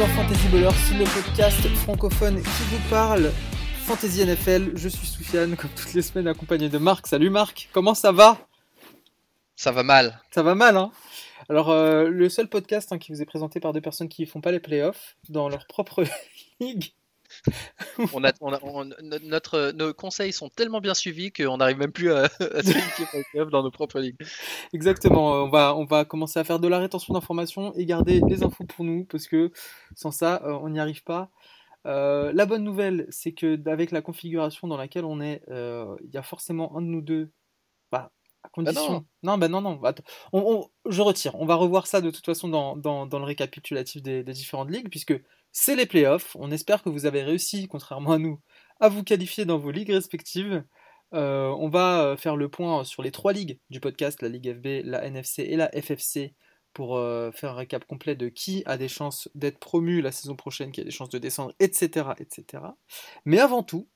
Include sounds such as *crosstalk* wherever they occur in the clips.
dans Fantasy Ballers, le podcast francophone qui vous parle Fantasy NFL. Je suis Soufiane, comme toutes les semaines, accompagné de Marc. Salut Marc, comment ça va? Ça va mal. Ça va mal, hein? Alors, euh, le seul podcast hein, qui vous est présenté par deux personnes qui ne font pas les playoffs dans leur propre *laughs* ligue. *laughs* notre, nos conseils sont tellement bien suivis qu'on n'arrive même plus à, *laughs* à se dans nos propres ligues. Exactement, euh, on va, on va commencer à faire de la rétention d'informations et garder les infos pour nous parce que sans ça, euh, on n'y arrive pas. Euh, la bonne nouvelle, c'est que avec la configuration dans laquelle on est, il y a forcément un de nous deux, bah, à condition. non. bah non, non. bah, att- on- on- je retire. On va revoir ça de toute façon dans, dans, dans le récapitulatif des, des différentes ligues puisque c'est les playoffs. On espère que vous avez réussi, contrairement à nous, à vous qualifier dans vos ligues respectives. Euh, on va euh, faire le point sur les trois ligues du podcast, la Ligue FB, la NFC et la FFC, pour euh, faire un récap complet de qui a des chances d'être promu la saison prochaine, qui a des chances de descendre, etc. etc. Mais avant tout,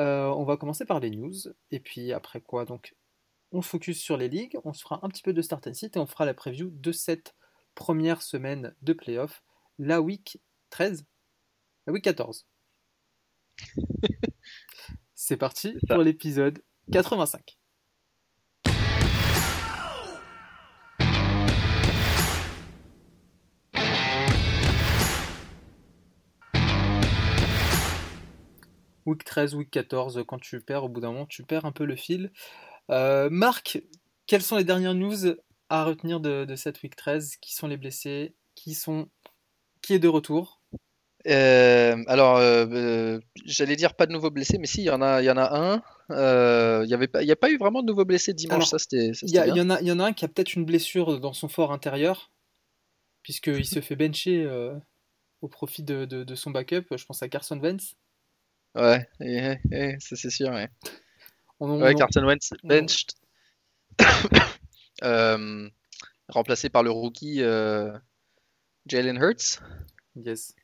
euh, on va commencer par les news, et puis après quoi, donc on se focus sur les ligues, on se fera un petit peu de start and sit, et on fera la preview de cette première semaine de playoff, la week 13, la week 14. *laughs* C'est parti pour l'épisode 85. Week 13, week 14, quand tu perds, au bout d'un moment, tu perds un peu le fil. Euh, Marc, quelles sont les dernières news à retenir de, de cette week 13 Qui sont les blessés? Qui sont qui est de retour? Euh, alors, euh, j'allais dire pas de nouveaux blessés, mais si, il y en a, il y en a un. Il y avait pas, il y a pas eu vraiment de nouveaux blessés dimanche. Alors, ça, c'était, Il y, en a, il y en a un qui a peut-être une blessure dans son fort intérieur, puisqu'il se *laughs* fait bencher au profit de, de- de son backup. Je pense à Carson Wentz. Ouais, et- et- ça c'est sûr. Ouais, On, ouais on- Carson Wentz benched, *coughs* Euh, remplacé par le rookie euh, Jalen Hurts, Yes.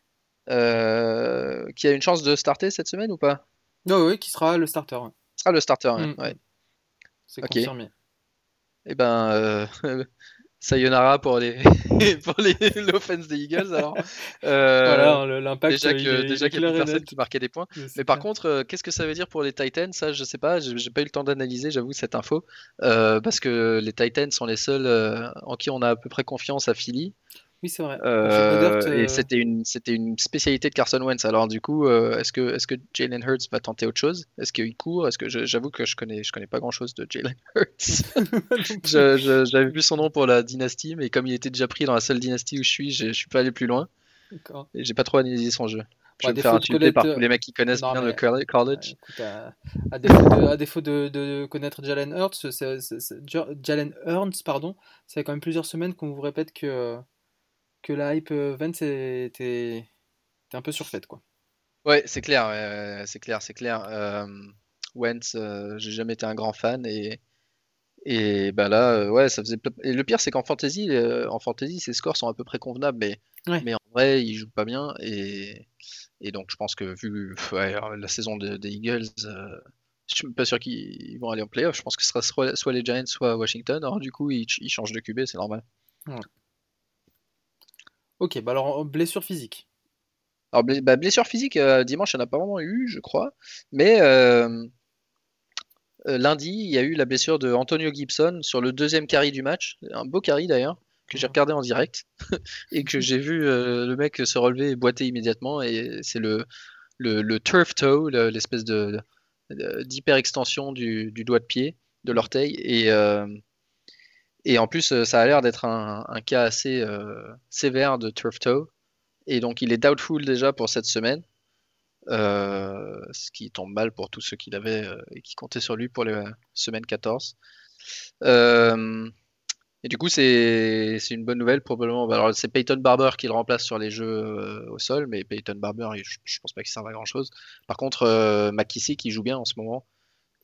euh, qui a une chance de starter cette semaine ou pas? Ah oui, qui sera le starter. Ah, le starter, ouais. Mm. ouais. C'est confirmé. Eh ben, *laughs* sayonara pour les *laughs* pour les l'offense des Eagles alors. Euh, Voilà, le- l'impact. déjà il que est- déjà qu'il y a plus personne qui marquait des points. Mais par clair. contre, euh, qu'est-ce que ça veut dire pour les Titans? Ça, je sais pas. J'ai pas eu le temps d'analyser, j'avoue, cette info, Euh, parce que les Titans sont les seuls euh, en qui on a à peu près confiance à Philly. Oui, c'est vrai. Euh, euh, et c'était une c'était une spécialité de Carson Wentz. Alors du coup, euh, est-ce que Jalen Hurts va tenter autre chose? Est-ce qu'il court? Est-ce que j'avoue que je connais je connais pas grand-chose de Jalen *laughs* Hurts. *laughs* J'avais vu son nom pour la dynastie, mais comme il était déjà pris dans la seule dynastie où je suis, je, je suis pas allé plus loin et j'ai pas trop analysé son jeu. Je vais me faire insulter par tous les mecs qui connaissent Non, bien mais- le coll- college. Écoute, à, à défaut de, à défaut de- de connaître Jalen Hurts, Jalen Hurts, pardon, ça fait quand même plusieurs semaines qu'on vous répète que, que la hype euh, Vance était, un peu surfaite, quoi. Ouais, c'est clair, c'est clair, c'est clair. Euh, Wentz, euh, j'ai jamais été un grand fan et et ben là, euh, ouais, ça faisait. Et le pire, c'est qu'en fantasy, en fantasy, ses scores sont à peu près convenables, mais Ouais. mais en vrai, il joue pas bien et et donc je pense que vu ouais, la saison de- des Eagles, je suis pas sûr qu'ils vont aller en playoff. Je pense que ce sera soit, les Giants, soit Washington. Alors du coup, ils changent de QB, c'est normal. Ok, bah alors, blessure physique. Alors, bah, blessure physique, euh, dimanche, il n'y en a pas vraiment eu, je crois. Mais euh, euh, lundi, il y a eu la blessure de Antonio Gibson sur le deuxième carry du match. Un beau carry d'ailleurs, que j'ai regardé en direct. *laughs* et que j'ai vu euh, le mec se relever et boiter immédiatement. Et c'est le, le, le turf toe, le- l'espèce de, de- d'hyper-extension du, du doigt de pied, de l'orteil. Et, et en plus, euh, ça a l'air d'être un, cas assez euh, sévère de turf toe. Et donc, il est doubtful déjà pour cette semaine. Euh, ce qui tombe mal pour tous ceux qui l'avaient et qui comptaient sur lui pour la semaine 14. Euh, et du coup, c'est une bonne nouvelle probablement. Alors, c'est Peyton Barber qui le remplace sur les jeux au sol, mais Peyton Barber, je, je pense pas qu'il serve à grand chose. Par contre, McKissick, il joue bien en ce moment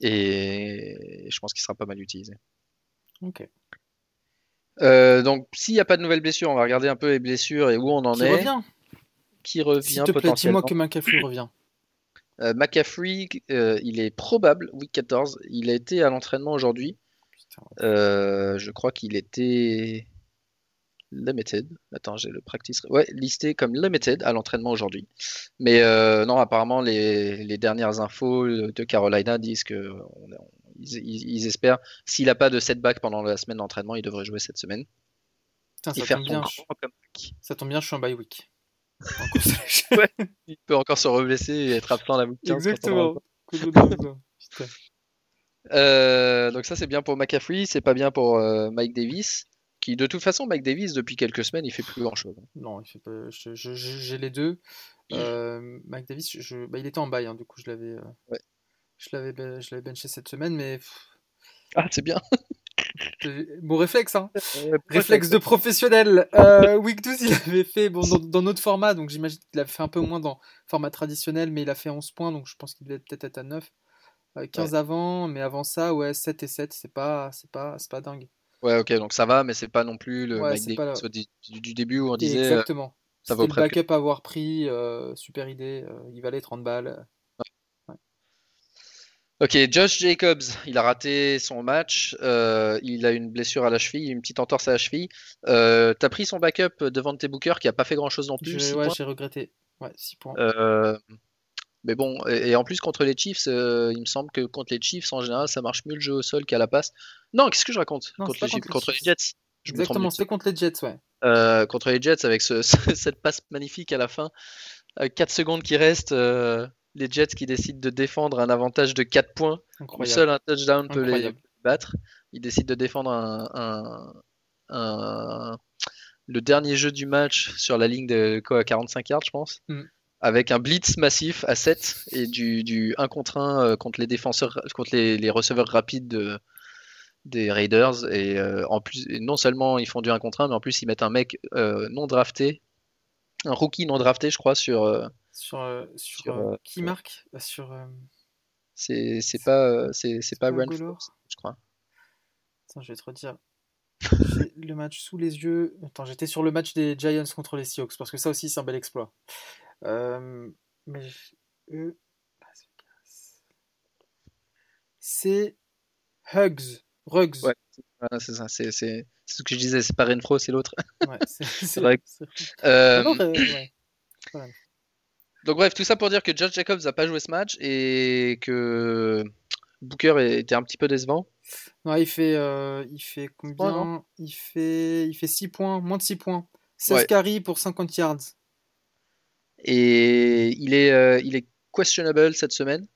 et je pense qu'il sera pas mal utilisé. Ok. Euh, donc, s'il n'y a pas de nouvelles blessures, on va regarder un peu les blessures et où on en Qui est. revient? Qui revient S'il te plaît, dis-moi que McAfee *clears throat* revient. Euh, McCaffrey, euh, il est probable, week 14. Il a été à l'entraînement aujourd'hui. Euh, je crois qu'il était. limited. Attends, j'ai le practice. Ouais, listé comme limited à l'entraînement aujourd'hui. Mais non, apparemment, les, les, dernières infos de Carolina disent que ils, espèrent, s'il n'a pas de setback pendant la semaine d'entraînement, il devrait jouer cette semaine. ça, tombe bien, je... ça tombe bien, je suis en bye week. *laughs* il peut encore se reblesser et être absent la week Exactement. Euh, donc ça c'est bien pour McCaffrey, c'est pas bien pour euh, Mike Davis, qui de toute façon Mike Davis depuis quelques semaines il fait plus grand chose. Non, il fait pas... j'ai les deux. Euh, Mike Davis, je... Bah, il était en bail, hein, du coup je l'avais, je l'avais, je l'avais benché cette semaine, mais ah c'est bien. *laughs* Bon réflexe, hein. réflexe de professionnel. *laughs* week 12, il avait fait bon, dans, notre format, donc j'imagine qu'il a fait un peu moins dans format traditionnel, mais il a fait 11 points, donc je pense qu'il devait peut-être être à 9. 15 avant, mais avant ça, ouais, 7 et 7, c'est pas, c'est pas, c'est pas dingue. Ouais, ok, donc ça va, mais c'est pas non plus le mec du, début où on disait. Euh, Exactement. ça le backup à avoir pris, euh, super idée, euh, il valait 30 balles. Ok, Josh Jacobs, il a raté son match, il a une blessure à la cheville, une petite entorse à la cheville. T'as pris son backup devant tes bookers qui a pas fait grand chose non plus. ouais, j'ai regretté. Ouais, 6 points. Mais bon, et, en plus contre les Chiefs, euh, il me semble que contre les Chiefs, en général, ça marche mieux le jeu au sol qu'à la passe. Non, qu'est-ce que je raconte? Contre, les, contre, les, Jets. Exactement, c'était contre les Jets, ouais. Euh, contre les Jets, avec ce, *laughs* cette passe magnifique à la fin, 4 secondes qui restent, euh, les Jets qui décident de défendre un avantage de 4 points. Incroyable. Seul un touchdown peut les battre. Ils décident de défendre un, un, le dernier jeu du match sur la ligne de quoi, 45 yards, je pense. Mm avec un blitz massif à 7 et du, du 1 contre 1 euh, contre les défenseurs, contre les, receveurs rapides des Raiders. Et euh, en plus, non seulement ils font du 1 contre 1, mais en plus ils mettent un mec euh, non drafté, un rookie non drafté, je crois, sur. Sur, sur, qui marque Sur. C'est pas, c'est pas Run je crois. Attends, je vais te redire *laughs* le match sous les yeux. Attends, j'étais sur le match des Giants contre les Seahawks parce que ça aussi c'est un bel exploit. Euh, mais euh, c'est Hugs. Rugs. Ouais, c'est ça. C'est, ce que je disais. C'est pas Renfro, c'est l'autre. Ouais, c'est *laughs* vrai. Euh, donc bref, tout ça pour dire que Josh Jacobs n'a pas joué ce match et que Booker était un petit peu décevant. Non, il fait, il fait combien? Il fait, il fait 6 points, moins de 6 points. 16 carries pour 50 yards. Et il est, euh, il est questionable cette semaine.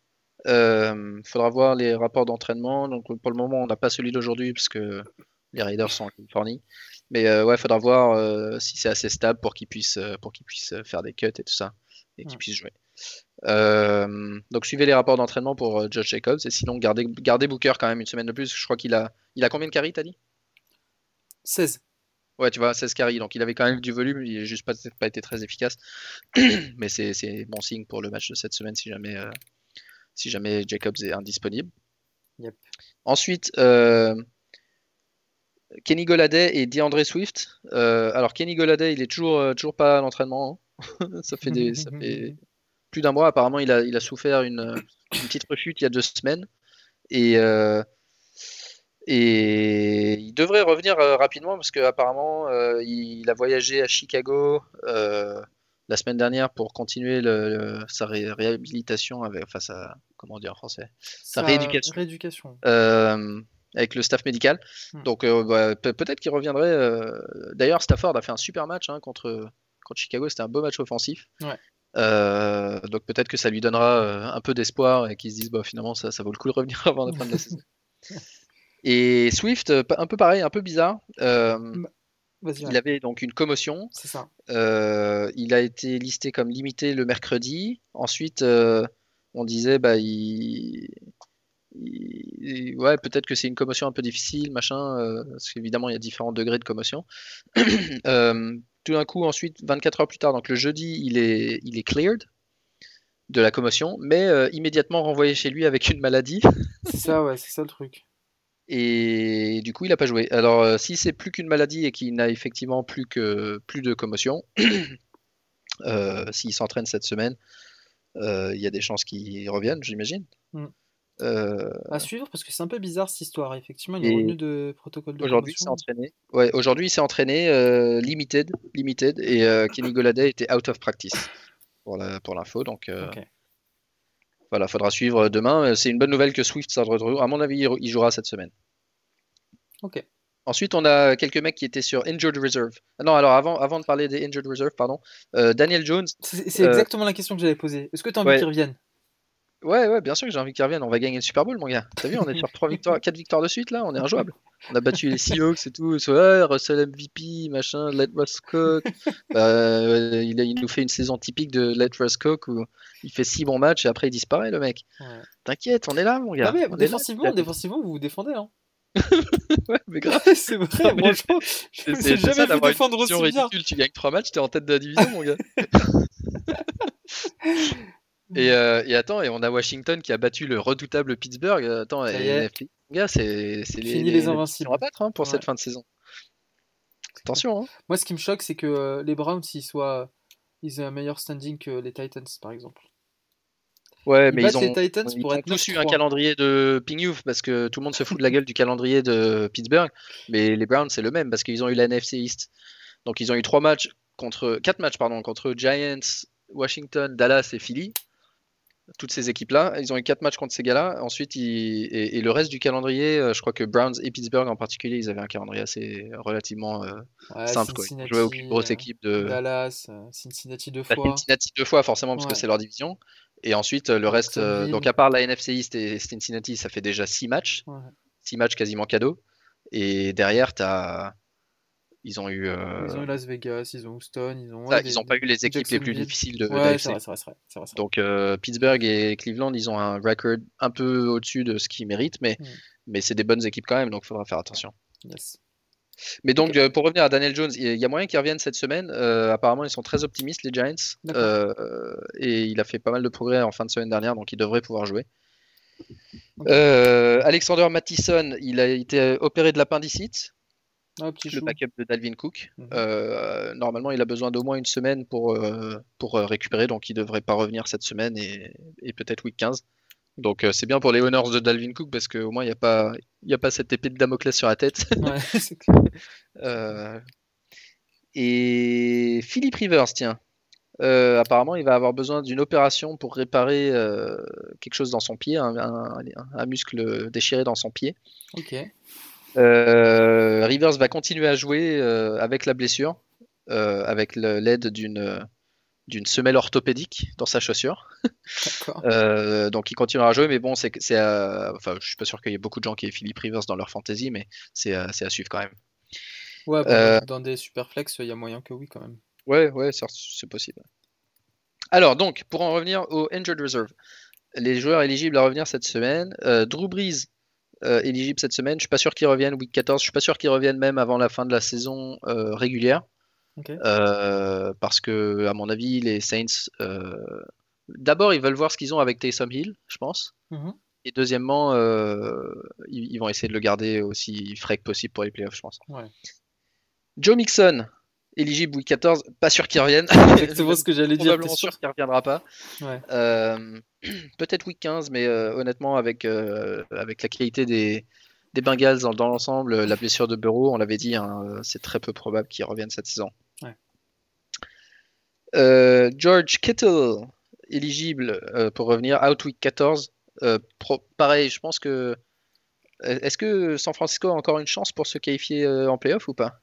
Il euh, faudra voir les rapports d'entraînement. Donc pour le moment, on n'a pas celui d'aujourd'hui parce que les Raiders sont en Californie. Mais euh, ouais, faudra voir si c'est assez stable pour qu'il puisse, pour qu'il puisse faire des cuts et tout ça et qu'il puisse jouer. donc suivez les rapports d'entraînement pour Josh Jacobs et sinon gardez, gardez Booker quand même une semaine de plus. Je crois qu'il a, il a combien de carries, t'as dit? 16. Ouais, tu vois, 16 carries, donc il avait quand même du volume, il n'a juste pas, pas été très efficace. *clears throat* Mais c'est bon signe pour le match de cette semaine si jamais, euh, si jamais Jacobs est indisponible. Ensuite, euh, Kenny Goladay et DeAndre Swift. Euh, alors Kenny Goladay, il est toujours, toujours pas à l'entraînement. Hein. *laughs* ça, fait des, ça fait plus d'un mois. Apparemment, il a, il a souffert une, une, petite rechute il y a deux semaines. Et et il devrait revenir euh, rapidement parce qu'apparemment, euh, il a voyagé à Chicago euh, la semaine dernière pour continuer sa réhabilitation, avec, enfin sa, comment dire en français, sa, rééducation, avec le staff médical. Hmm. Donc bah, peut-être qu'il reviendrait. D'ailleurs, Stafford a fait un super match hein, contre, contre Chicago, c'était un beau match offensif. donc peut-être que ça lui donnera un peu d'espoir et qu'il se dise bah, finalement ça, ça vaut le coup de revenir *laughs* avant la fin de la saison. *laughs* Et Swift, euh, un peu pareil, un peu bizarre. Euh, bah, il avait donc une commotion. C'est ça. Euh, il a été listé comme limité le mercredi. Ensuite, on disait, bah, il... ouais, peut-être que c'est une commotion un peu difficile, machin, parce qu'évidemment, il y a différents degrés de commotion. *clears throat* tout d'un coup, ensuite, 24 heures plus tard, donc le jeudi, il est, il est cleared de la commotion, mais immédiatement renvoyé chez lui avec une maladie. *laughs* c'est ça, ouais, c'est ça le truc. Et du coup, il n'a pas joué. Alors, euh, si c'est plus qu'une maladie et qu'il n'a effectivement plus, que, plus de commotion, *clears throat* euh, s'il s'entraîne cette semaine, euh, il y a des chances qu'il revienne, j'imagine. Mm. Euh, À suivre parce que c'est un peu bizarre cette histoire. Effectivement, il est revenu de protocole de Aujourd'hui, il s'est entraîné. Ouais, aujourd'hui, il s'est entraîné euh, limited, limited, et euh, *laughs* Kenny Goladay était out of practice pour la, pour l'info. Donc euh, Ok. voilà, faudra suivre demain. Euh, C'est une bonne nouvelle que Swift. À mon avis, il, jouera cette semaine. Ok. Ensuite, on a quelques mecs qui étaient sur injured reserve. Ah non, alors avant, avant de parler des injured reserve, pardon, euh, Daniel Jones. C'est Euh, exactement la question que j'avais posée. Est-ce que tu as envie ouais. qu'ils reviennent Ouais, ouais, bien sûr que j'ai envie qu'il revienne. On va gagner le Super Bowl, mon gars. T'as vu, on est sur trois victoires, quatre victoires de suite là. On est injouable. On a battu les Seahawks et tout. Ouais, Russell MVP, machin, Let Russ Cook. Euh, il, il nous fait une saison typique de Let Russ Cook où il fait six bons matchs et après il disparaît, le mec. Ouais. T'inquiète, on est là, mon gars. Ah mais On défensivement, défensivement, vous vous défendez. Hein. *laughs* Ouais, mais grave. *laughs* c'est vrai, *laughs* Non, franchement. Je C'est me suis jamais vu défendre aussi bien. ridicule. Tu gagnes trois matchs, t'es en tête de la division, mon gars. Et, euh, et attends, et on a Washington qui a battu le redoutable Pittsburgh. Euh, Attends, et gars, c'est Fini les les invincibles. à battre hein, pour cette fin de saison. Attention, hein. Moi, ce qui me choque, c'est que euh, les Browns, ils soient, ils aient un meilleur standing que les Titans, par exemple. Ouais, Ils mais ils ont, les Titans ils pour ont être tous eu un 9-3. calendrier de Ping Youth parce que tout le monde se fout de la gueule du calendrier de Pittsburgh. Mais les Browns, c'est le même parce qu'ils ont eu la NFC East. Donc ils ont eu trois matchs contre, quatre matchs pardon, contre Giants, Washington, Dallas et Philly. Toutes ces équipes-là, ils ont eu quatre matchs contre ces gars-là. Ensuite, ils- et, et le reste du calendrier, euh, je crois que Browns et Pittsburgh en particulier, ils avaient un calendrier assez relativement euh, Ouais, simple. Quoi. Ils jouaient aucune grosse euh, équipe de Dallas, euh, Cincinnati deux T'as fois. Cincinnati deux fois forcément parce que c'est leur division. Et ensuite le reste, euh, donc à part la NFC East et Cincinnati, ça fait déjà six matchs, Ouais. six matchs quasiment cadeaux. Et derrière, t'as, ils ont eu, euh, Ils ont eu Las Vegas, ils ont Houston, ils ont. ça, ouais, ils des- ont pas eu les équipes les plus difficiles de, Ouais, c'est vrai, c'est vrai. Donc euh, Pittsburgh et Cleveland, ils ont un record un peu au-dessus de ce qu'ils méritent, mais, Mm. mais c'est des bonnes équipes quand même, donc il faudra faire attention. Yes. Mais donc, euh, pour revenir à Daniel Jones, il y a moyen qu'il revienne cette semaine. Euh, apparemment, ils sont très optimistes, les Giants. Euh, et il a fait pas mal de progrès en fin de semaine dernière, donc il devrait pouvoir jouer. Euh, Alexander Mattison, il a été opéré de l'appendicite, Ah, petit le chou. backup de Dalvin Cook. Mhm. Euh, normalement, il a besoin d'au moins une semaine pour, euh, pour euh, récupérer, donc il devrait pas revenir cette semaine et, et peut-être week 15. Donc euh, c'est bien pour les honneurs de Dalvin Cook parce qu'au moins il n'y a, pas- y a pas cette épée de Damoclès sur la tête. Ouais, *laughs* c'est clair. Et Philippe Rivers, tiens. Apparemment, il va avoir besoin d'une opération pour réparer quelque chose dans son pied, un, un- un muscle déchiré dans son pied. Ok. Euh, Rivers va continuer à jouer euh, avec la blessure, euh, avec l'aide d'une d'une semelle orthopédique dans sa chaussure. *laughs* Euh, donc il continuera à jouer, mais bon, c'est c'est, euh, enfin, je suis pas sûr qu'il y ait beaucoup de gens qui aient Philippe Rivers dans leur fantasy, mais c'est euh, c'est à suivre quand même. Ouais, dans des superflex, il y a moyen que oui, quand même. Ouais, ouais, c'est c'est possible. Alors, donc, pour en revenir au Injured Reserve, les joueurs éligibles à revenir cette semaine, Drew Brees, euh, éligible cette semaine, je suis pas sûr qu'il revienne week 14, je suis pas sûr qu'il revienne même avant la fin de la saison euh, régulière, euh, parce que, à mon avis, les Saints, euh, d'abord, ils veulent voir ce qu'ils ont avec Taysom Hill, je pense, Mhm. et deuxièmement, ils, ils vont essayer de le garder aussi frais que possible pour les playoffs, je pense. Ouais. Joe Mixon, éligible week 14, pas sûr qu'il revienne. *laughs* Exactement ce que j'allais dire, probablement sûr sûr qu'il reviendra pas. Ouais. Euh, *clears throat* Peut-être week 15, mais euh, honnêtement, avec, euh, avec la qualité des, des Bengals dans, dans l'ensemble, la blessure de Burrow, on l'avait dit, hein, c'est très peu probable qu'il revienne cette saison. Ouais. George Kittle, éligible pour revenir, out week 14. Euh, pro- pareil, je pense que. Est-ce que San Francisco a encore une chance pour se qualifier en playoff ou pas?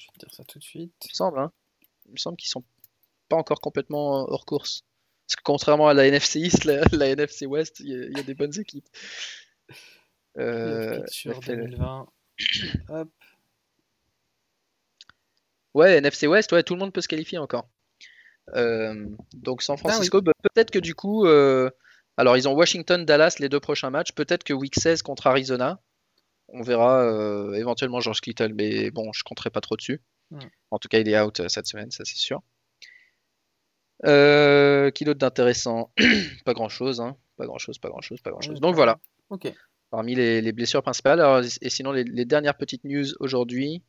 Je vais te dire ça tout de suite. Il me semble, hein. Il me semble qu'ils sont pas encore complètement hors course. Parce que contrairement à la NFC East, la, la NFC West, il y, a- il y a des bonnes équipes. Euh, sur NFL. *clears throat* 2020. Hop. Ouais, NFC West, ouais, tout le monde peut se qualifier encore. Euh, donc San Francisco, bah, peut-être que du coup, euh, alors ils ont Washington, Dallas les deux prochains matchs. Peut-être que Week 16 contre Arizona, on verra euh, éventuellement George Kittle, mais bon, je compterai pas trop dessus. En tout cas, il est out euh, cette semaine, ça c'est sûr. Euh, qui d'autre d'intéressant *clears throat* Pas grand chose, hein. Pas grand chose, pas grand chose, pas grand chose. Donc voilà, Ok. parmi les, les blessures principales. Alors, et sinon, les, les dernières petites news aujourd'hui.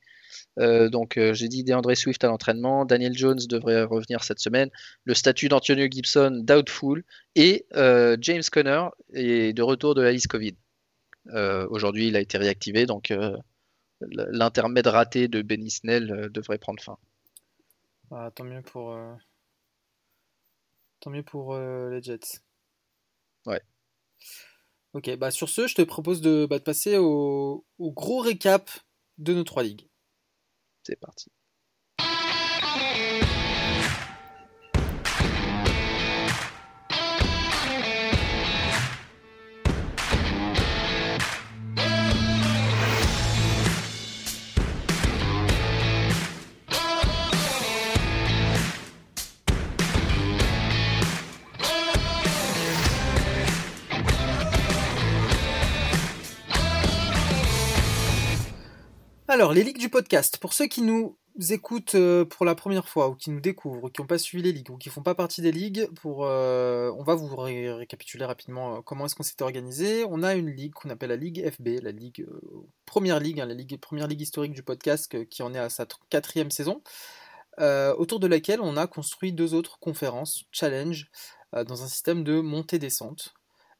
donc j'ai dit DeAndre Swift à l'entraînement, Daniel Jones devrait revenir cette semaine, le statut d'Antonio Gibson doubtful et James Conner est de retour de la liste Covid. Aujourd'hui il a été réactivé donc l'intermède raté de Benny Snell devrait prendre fin. Ah, tant mieux pour, tant mieux pour les Jets. Ouais. Ok, bah sur ce, je te propose de, bah, passer au, au, gros récap de nos trois ligues. C'est parti. Alors, les ligues du podcast, pour ceux qui nous écoutent euh, pour la première fois ou qui nous découvrent, qui n'ont pas suivi les ligues ou qui font pas partie des ligues, euh, on va vous récapituler rapidement euh, comment est-ce qu'on s'était organisé. On a une ligue qu'on appelle la Ligue FB, la ligue première ligue, hein, la première ligue historique du podcast qui en est à sa quatrième saison, autour de laquelle on a construit deux autres conférences, challenge, dans un système de montée-descente.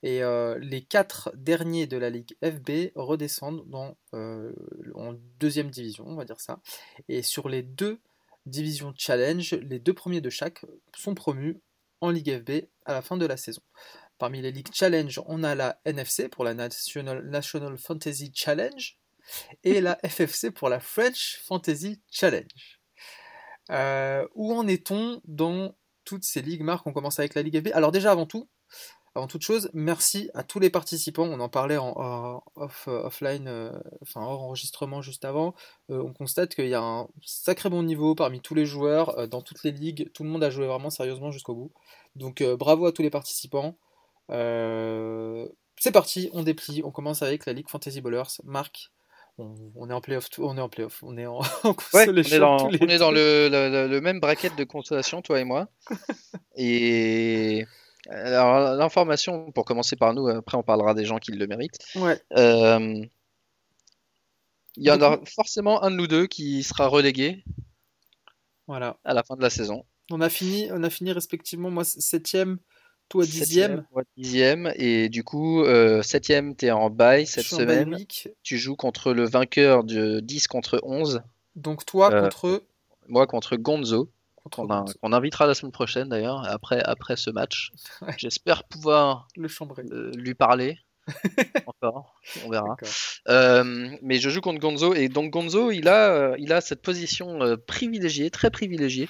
Et euh, les quatre derniers de la Ligue FB redescendent dans, euh, en deuxième division, on va dire ça. Et sur les deux divisions Challenge, les deux premiers de chaque sont promus en Ligue FB à la fin de la saison. Parmi les ligues Challenge, on a la NFC pour la National, National Fantasy Challenge et la *laughs* FFC pour la French Fantasy Challenge. Euh, où en est-on dans toutes ces ligues Marc, on commence avec la Ligue FB. Alors déjà avant tout, avant toute chose, merci à tous les participants. On en parlait en, off, euh, offline, euh, enfin hors enregistrement juste avant. Euh, on constate qu'il y a un sacré bon niveau parmi tous les joueurs dans toutes les ligues. Tout le monde a joué vraiment sérieusement jusqu'au bout. Donc bravo à tous les participants. c'est parti, on déplie. On commence avec la Ligue Fantasy Bowlers. Marc, on, est en playoff, on est en playoff, on est en, *laughs* on est dans, on est dans le, le, même bracket de consolation, toi et moi. *laughs* et alors, l'information, pour commencer par nous, après on parlera des gens qui le méritent. Euh, il y en a forcément un de nous deux qui sera relégué voilà. à la fin de la saison. On a fini, on a fini respectivement, moi septième, toi dixième. Toi dixième, et du coup, euh, septième, tu es en bail cette semaine. Tu joues contre le vainqueur de 10 contre 11. Donc toi euh, contre... Moi contre Gonzo qu'on invitera la semaine prochaine d'ailleurs, après, après ce match. J'espère pouvoir le chambrer. Euh, lui parler. *laughs* Encore, on verra. Euh, mais je joue contre Gonzo et donc Gonzo, il a, euh, il a cette position privilégiée, très privilégiée,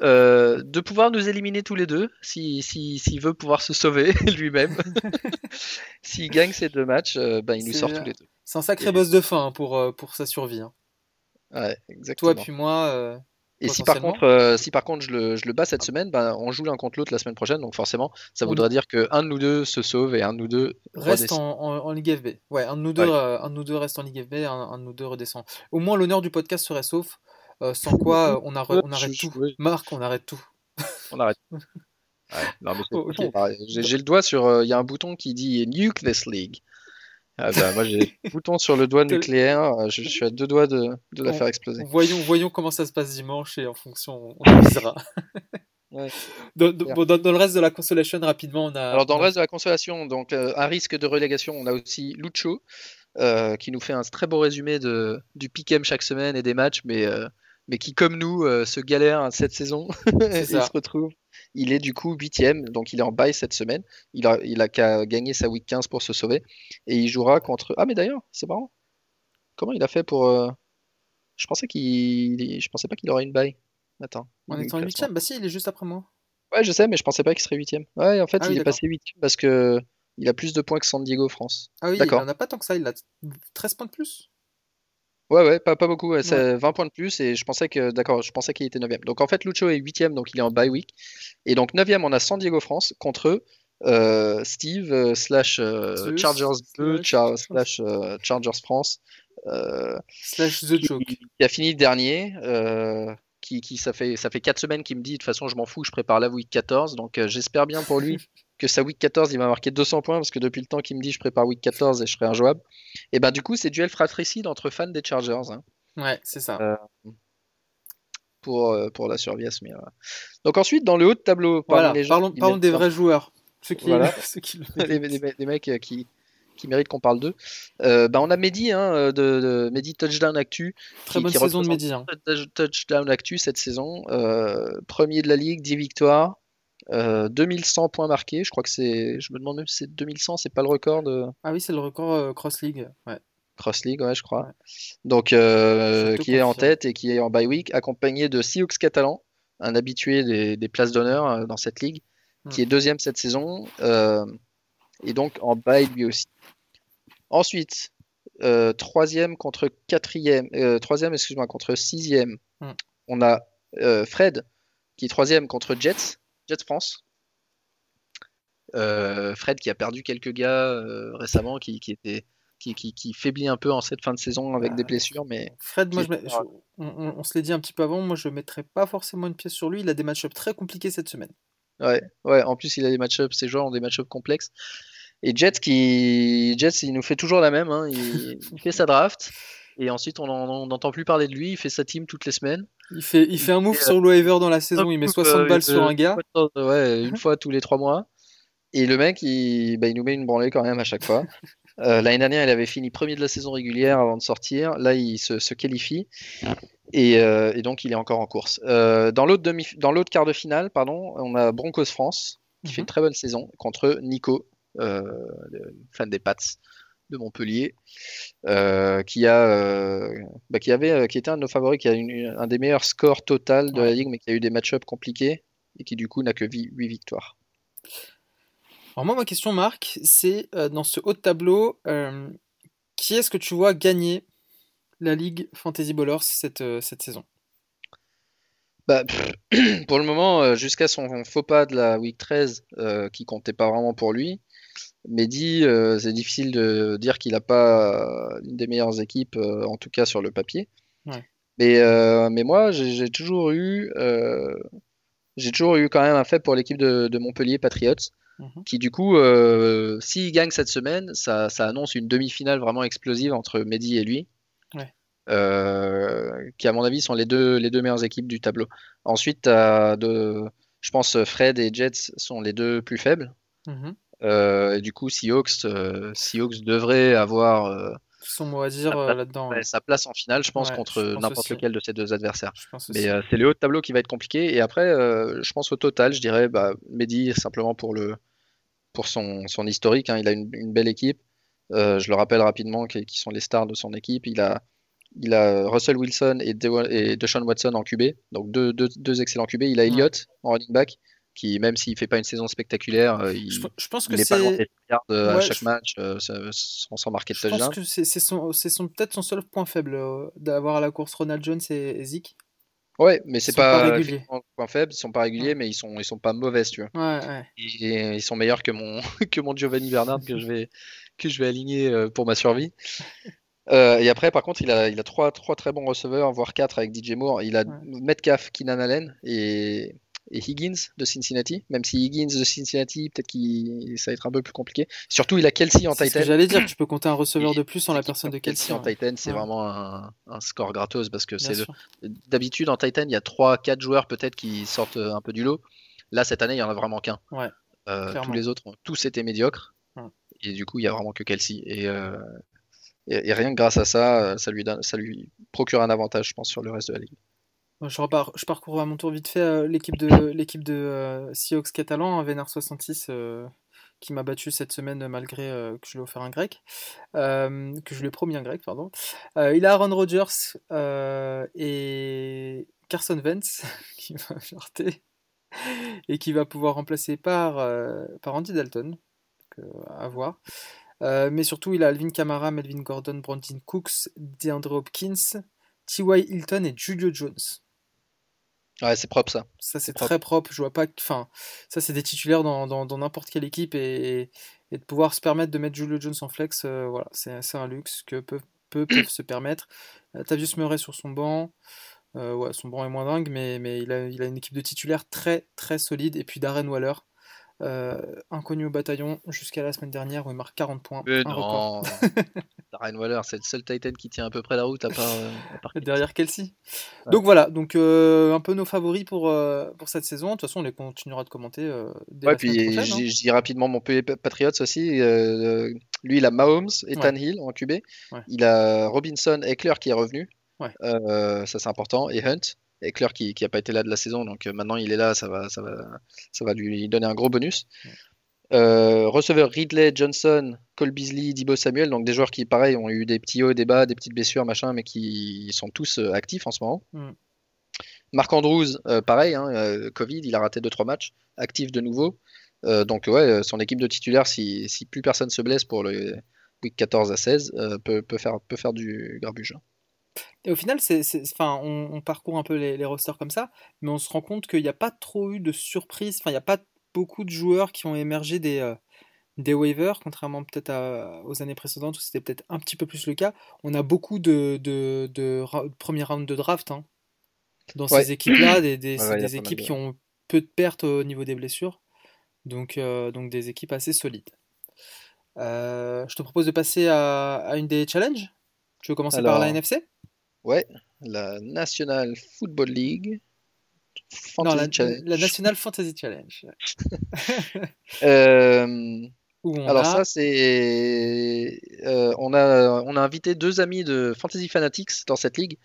de pouvoir nous éliminer tous les deux, s'il si, s'il veut pouvoir se sauver *laughs* lui-même. *laughs* S'il gagne ces deux matchs, ben, il nous sort tous les deux. C'est un sacré boss de fin hein, pour, pour sa survie. Hein. Ouais, exactement. Toi puis moi, et si par contre, euh, si par contre je le, je le bas cette semaine, bah, on joue l'un contre l'autre la semaine prochaine, donc forcément, ça voudrait dire que un de nous deux se sauve et un de nous deux reste en, en, Ligue FB. Ouais, un de nous deux, euh, un de nous deux reste en Ligue FB, un, un de nous deux redescend. Au moins, l'honneur du podcast serait sauf, euh, sans quoi *laughs* on, arrête, on arrête tout. Marc, on arrête tout. on arrête. *laughs* Oh, j'ai le doigt sur. Il y a un bouton qui dit Nuke this league. Ah bah, moi j'ai le bouton sur le doigt *laughs* nucléaire, euh, je, suis à deux doigts de, de la faire exploser. Voyons, voyons comment ça se passe dimanche et en fonction on avisera. *laughs* dans, le reste de la consolation, rapidement, on a. Alors dans le reste de la consolation, donc euh, à risque de relégation, on a aussi Lucho euh, qui nous fait un très beau résumé de, du pick'em chaque semaine et des matchs, mais, mais qui comme nous se galère cette saison. *laughs* il se retrouve il est du coup huitième, donc il est en bail cette semaine. Il a, il a qu'à gagner sa week 15 pour se sauver. Et il jouera contre. Ah, mais d'ailleurs, c'est marrant. Comment il a fait pour. Euh, je pensais qu'il. Je pensais pas qu'il aurait une bail. Attends. En étant huitième Bah si, il est juste après moi. Ouais, je sais, mais je pensais pas qu'il serait huitième. Ouais, en fait, ah il est passé huitième parce que. Il a plus de points que San Diego France. Ah oui, il en a pas tant que ça, il a 13 points de plus. Ouais, ouais, pas, pas beaucoup. C'est 20 points de plus et je pensais que, d'accord, je pensais qu'il était 9 Donc en fait, Lucho est 8 donc il est en bye week. Et donc 9 on a San Diego France contre euh, Steve euh, slash euh, Chargers 2 slash Chargers France. slash The Joke. Qui, a fini dernier. Qui, qui, ça fait ça fait 4 semaines qu'il me dit de toute façon je m'en fous je prépare la week 14 donc j'espère bien pour lui *laughs* que sa week 14 il va marquer 200 points parce que depuis le temps qu'il me dit je prépare week 14 et je serai injouable. Et ben du coup c'est duel fratricide entre fans des Chargers. Hein. Ouais, c'est ça. Euh, pour, euh, pour la survie à ce milieu Donc ensuite, dans le haut de tableau, voilà, parlons, parlons des vrais joueurs. Ceux qui, voilà. *laughs* ceux qui *laughs* les, les, les, mecs qui, qui méritent qu'on parle d'eux. Euh, bah, on a Mehdi, hein, de, de, Mehdi Touchdown Actu. Très bonne saison de Mehdi. Hein. Touchdown Actu cette saison. Euh, premier de la ligue, 10 victoires. Euh, 2100 points marqués, je crois que c'est. Je me demande même si c'est 2100, c'est pas le record de. Ah oui, c'est le record euh, Cross League. Ouais. Cross League, ouais, je crois. Ouais. Donc, euh, qui est en tête et qui est en bye week, accompagné de Sioux Catalan, un habitué des, des places d'honneur euh, dans cette ligue, hmm. qui est deuxième cette saison, euh, et donc en bye lui aussi. Ensuite, euh, troisième contre quatrième, euh, troisième, excuse-moi, contre sixième, hmm. on a euh, Fred, qui est troisième contre Jets, Jets France. Fred qui a perdu quelques gars récemment, qui, qui était qui, qui, qui, faiblit un peu en cette fin de saison avec des blessures. Mais Fred, moi, je je, on, on, se l'est dit un petit peu avant, moi je ne mettrais pas forcément une pièce sur lui. Il a des match-ups très compliqués cette semaine. Ouais, ouais, en plus il a des match-ups, ces joueurs ont des match-ups complexes. Et Jets, qui... Jets, il nous fait toujours la même. Hein. Il... il, fait sa draft. Et ensuite, on n'entend plus parler de lui. Il fait sa team toutes les semaines. Il fait, il fait un move sur le waiver dans la saison. Il met 60 euh, balles sur un gars. Ouais, une fois tous les trois mois. Et le mec, il, bah, il nous met une branlée quand même à chaque fois. *laughs* Euh, L'année dernière, il avait fini premier de la saison régulière avant de sortir. Là, il se, se qualifie. Et, euh, et, donc, il est encore en course. Euh, dans l'autre quart de finale, pardon, on a Broncos France, qui mm -hmm. fait une très bonne saison, contre Nico, euh, fan des Pats de Montpellier, euh, qui a, euh, bah, qui avait, qui était un de nos favoris, qui a une, un des meilleurs scores total de la ligue, mais qui a eu des match-ups compliqués et qui du coup n'a que 8 victoires. Alors moi, ma question, Marc, c'est euh, dans ce haut de tableau, euh, qui est-ce que tu vois gagner la Ligue Fantasy Ballers cette, euh, cette saison? Bah, *clears throat* Pour le moment, jusqu'à son faux pas de la Week 13, qui comptait pas vraiment pour lui, Mehdi, c'est difficile de dire qu'il n'a pas une des meilleures équipes, en tout cas sur le papier. Ouais. Mais, mais moi, j'ai toujours eu... j'ai toujours eu quand même un fait pour l'équipe de, de Montpellier Patriots Mhm. qui du coup, euh, s'il gagne cette semaine, ça, ça annonce une demi-finale vraiment explosive entre Mehdi et lui. Ouais. Euh, qui à mon avis sont les deux, les deux meilleures équipes du tableau. Ensuite, de, je pense Fred et Jets sont les deux plus faibles. Mhm. Euh, et du coup, Seahawks, euh, Seahawks devrait avoir euh, son mot à dire euh, là-dedans. Ouais, sa place en finale, je pense, Ouais, contre n'importe lequel de ces deux adversaires. Mais euh, c'est le haut de tableau qui va être compliqué. Et après, euh, je pense au total, je dirais bah, Mehdi simplement pour, le, pour son, son historique. hein. Il a une, une belle équipe. Euh, je le rappelle rapidement qui, qui sont les stars de son équipe. Il a, il a Russell Wilson et, De, et Deshaun Watson en QB, donc deux, deux, deux excellents QB. Il a Elliott en running back, qui même s'il fait pas une saison spectaculaire, euh, il, Je, je pense que il est pas loin à chaque je- match euh, sans s'en marquer de Je pense touchdown. que c'est son, son, peut-être son seul point faible euh, d'avoir à la course Ronald Jones et, et Zeke. Ouais, mais c'est pas pas, un point faible, ils sont pas réguliers, mais ils sont, ils sont pas mauvais, tu veux. Ouais, ouais. Et ils sont meilleurs que mon, *laughs* que mon Giovanni Bernard que je vais, que je vais aligner pour ma survie. Euh, et après, par contre, il a, il a trois, trois très bons receveurs, voire quatre avec DJ Moore. Il a. Metcalf, Keenan Allen et, et Higgins de Cincinnati. Même si Higgins de Cincinnati, peut-être qu'il ça va être un peu plus compliqué. Surtout, il a Kelsey en Titan. j'allais dire. Tu peux compter un receveur Et- de plus en la personne de Kelsey Kelsey. en ouais. Titan, c'est Ouais. vraiment un, un score gratos parce que c'est le. D'habitude, en Titan, il y a 3-4 joueurs peut-être qui sortent euh, un peu du lot. Là, cette année, il y en a vraiment qu'un. Ouais, Euh, tous les autres ont tous été médiocres. Et du coup, il y a vraiment que Kelsey. Et, euh, et, et rien que grâce à ça, ça lui, donne, ça lui procure un avantage, je pense, sur le reste de la ligue. Je, repars, je parcours à mon tour vite fait euh, l'équipe de, l'équipe euh, Seahawks catalan, un Vénard 66 euh, qui m'a battu cette semaine malgré que je lui ai offert un grec, que je lui ai promis un grec, pardon. Il a Aaron Rodgers et Carson Wentz *laughs* qui va flirter et qui va pouvoir remplacer par, par Andy Dalton, à voir. Mais surtout, il a Alvin Kamara, Melvin Gordon, Brandon Cooks, DeAndre Hopkins, T.Y. Hilton et Julio Jones. Ouais, c'est propre ça. Ça, c'est très propre. Je vois pas. que- Enfin, ça, c'est des titulaires dans, dans, dans n'importe quelle équipe et, et de pouvoir se permettre de mettre Julio Jones en flex, euh, voilà, c'est un luxe que peu, peu peuvent se permettre. Euh, Tavius Murray sur son banc. Euh, ouais, son banc est moins dingue, mais, mais il a, il a une équipe de titulaires très très solide. Et puis Darren Waller, inconnu au bataillon jusqu'à la semaine dernière où il marque 40 points. Mais un non, *laughs* Waller, c'est le seul Titan qui tient à peu près la route à part. euh, à part Kelsey. derrière Kelsey. Ouais. Donc voilà, donc euh, un peu nos favoris pour, euh, pour cette saison. De toute façon, on les continuera de commenter euh, dès Ouais, la puis hein. dis- je dis rapidement Montpellier Patriots aussi. euh, lui, il a Mahomes et Ouais. Tannehill en QB. Il a Robinson, Eckler qui est revenu. Ouais. Euh, ça, c'est important. Et Hunt. Eckler qui n'a pas été là de la saison. Donc euh, maintenant, il est là. Ça va, ça va, ça va lui donner un gros bonus. Euh, receveur Ridley, Johnson, Cole Beasley, Dibo Samuel. Donc des joueurs qui, pareil, ont eu des petits hauts, des bas, des petites blessures, machin, mais qui sont tous euh, actifs en ce moment. Mm. Marc Andrews, euh, pareil, hein, euh, Covid, il a raté 2-3 matchs, actif de nouveau. Donc ouais, son équipe de titulaires, si, si plus personne se blesse pour le week 14 à 16, euh, peut, peut faire, peut faire du grabuge. Et au final, c'est, c'est- enfin, on, on parcourt un peu les, les rosters comme ça, mais on se rend compte qu'il n'y a pas trop eu de surprises. Enfin, il n'y a pas beaucoup de joueurs qui ont émergé des, euh, des waivers, contrairement peut-être aux années précédentes où c'était peut-être un petit peu plus le cas. On a beaucoup de, de, de, de premiers rounds de draft hein, dans Ouais. ces équipes-là, des, Ouais, ouais, équipes qui ont peu de pertes au niveau des blessures. Donc, euh, donc des équipes assez solides. Euh, je te propose de passer à, à une des challenges. Tu veux commencer par la NFC? Ouais, la National Football League. Non, Fantasy la, Challenge. la National Fantasy Challenge. *laughs* Euh, *laughs* alors a. ça c'est euh, on a on a invité deux amis de Fantasy Fanatics dans cette ligue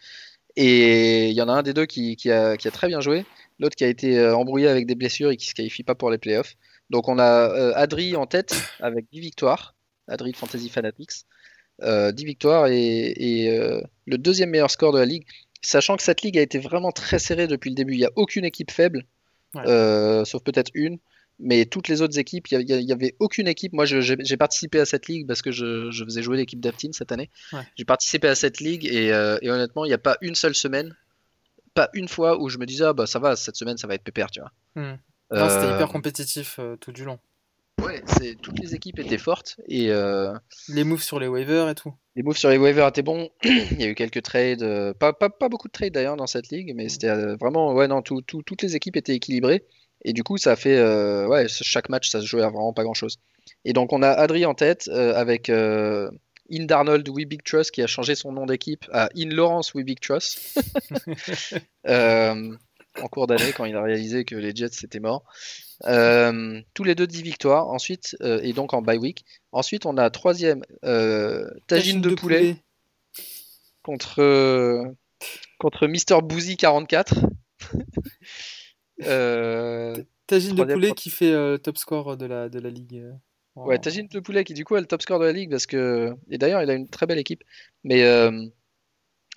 et il y en a un des deux qui, qui a, qui a très bien joué, l'autre qui a été euh, embrouillé avec des blessures et qui se qualifie pas pour les playoffs. Donc on a euh, Adri en tête avec 10 victoires, Adri de Fantasy Fanatics, euh, 10 victoires et, et, euh, le deuxième meilleur score de la ligue, sachant que cette ligue a été vraiment très serrée depuis le début. Il n'y a aucune équipe faible, Ouais. euh, sauf peut-être une. Mais toutes les autres équipes, il n'y avait aucune équipe. Moi, j'ai participé à cette ligue parce que je, je faisais jouer l'équipe d'Aptin cette année. Ouais. J'ai participé à cette ligue et, euh, et honnêtement, il n'y a pas une seule semaine, pas une fois où je me disais, ah bah ça va, cette semaine, ça va être pépère, tu vois. Hmm. C'était hyper compétitif euh, tout du long. Ouais, c'est- toutes les équipes étaient fortes et euh, Les moves sur les waivers et tout. les moves sur les waivers étaient bons. *clears throat* il y a eu quelques trades, euh, pas, pas, pas beaucoup de trades d'ailleurs dans cette ligue, mais c'était euh, vraiment, ouais, non, tout- tout- toutes les équipes étaient équilibrées. Et du coup, ça a fait, ouais, chaque match, ça se jouait à vraiment pas grand-chose. Et donc, on a Adri en tête avec euh, In Darnold We Big Trust qui a changé son nom d'équipe à In Lawrence We Big Trust *laughs* en cours d'année quand il a réalisé que les Jets c'était mort. Euh, tous les deux 10 victoires. Ensuite, euh, et donc en bye week. Ensuite, on a troisième euh, Tagine de, poulet, contre euh, contre Mister Boozy 44. *laughs* Euh, Tagine de poulet qui fait top score de la, de la ligue. Ouais, Tagine de Poulet qui du coup a le top score de la ligue parce que et d'ailleurs il a une très belle équipe mais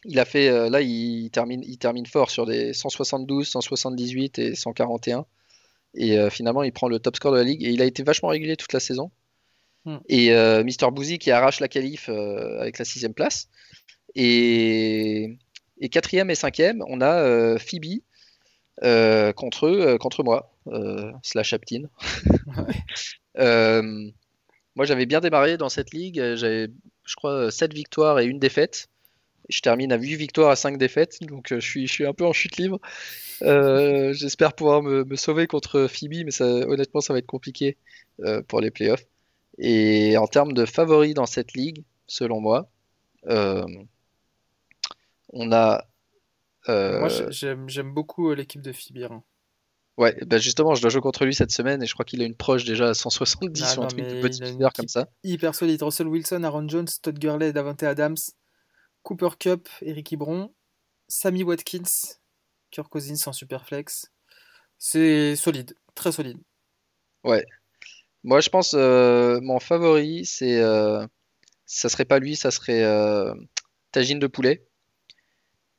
il a fait euh, là il termine il termine fort sur des 172, 178 et 141 et euh, finalement il prend le top score de la ligue et il a été vachement régulier toute la saison Hmm. et euh, Mister Boozy qui arrache la qualif euh, avec la sixième place et et quatrième et cinquième on a Phoebe contre eux, contre moi slash Aptine *laughs* moi, j'avais bien démarré dans cette ligue. J'avais, je crois, 7 victoires et une défaite. Je termine à 8 victoires à 5 défaites. Donc, euh, je suis, je suis un peu en chute libre. Euh, j'espère pouvoir me, me sauver contre Phoebe, mais ça, honnêtement, ça va être compliqué euh, pour les playoffs. Et en termes de favoris dans cette ligue, selon moi, euh, on a. Moi, j'ai- j'aime beaucoup l'équipe de Fibir. hein. Ouais, bah justement, je dois jouer contre lui cette semaine et je crois qu'il a une proche déjà à 170 Ah ou un non, truc de petit comme ça. hyper solide. Russell Wilson, Aaron Jones, Todd Gurley, Davante Adams, Cooper Cup, Eric Ebron, Sammy Watkins, Kirk Cousins en superflex. C'est solide, très solide. Ouais. Moi, je pense euh, mon favori, c'est euh, ça serait pas lui, ça serait euh, Tagine de poulet.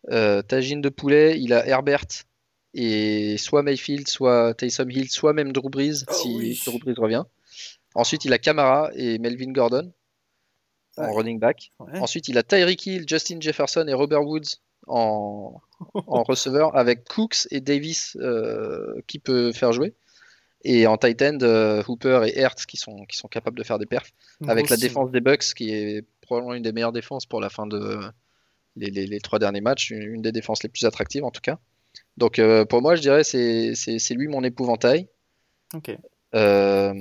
Euh, Tagine de poulet, il a Herbert et soit Mayfield, soit Taysom Hill, soit même Drew Brees Oh si oui. Drew Brees revient. Ensuite, il a Camara et Melvin Gordon en running back. Ouais. Ensuite, il a Tyreek Hill, Justin Jefferson et Robert Woods en, *laughs* en receveur avec Cooks et Davis euh, qui peut faire jouer. Et en tight end, euh, Hooper et Hertz qui sont, qui sont capables de faire des perfs. Avec la défense des Bucks qui est probablement une des meilleures défenses pour la fin de les, les- les trois derniers matchs, une, une des défenses les plus attractives en tout cas. Donc euh, pour moi, je dirais c'est lui mon épouvantail. Ok. Euh,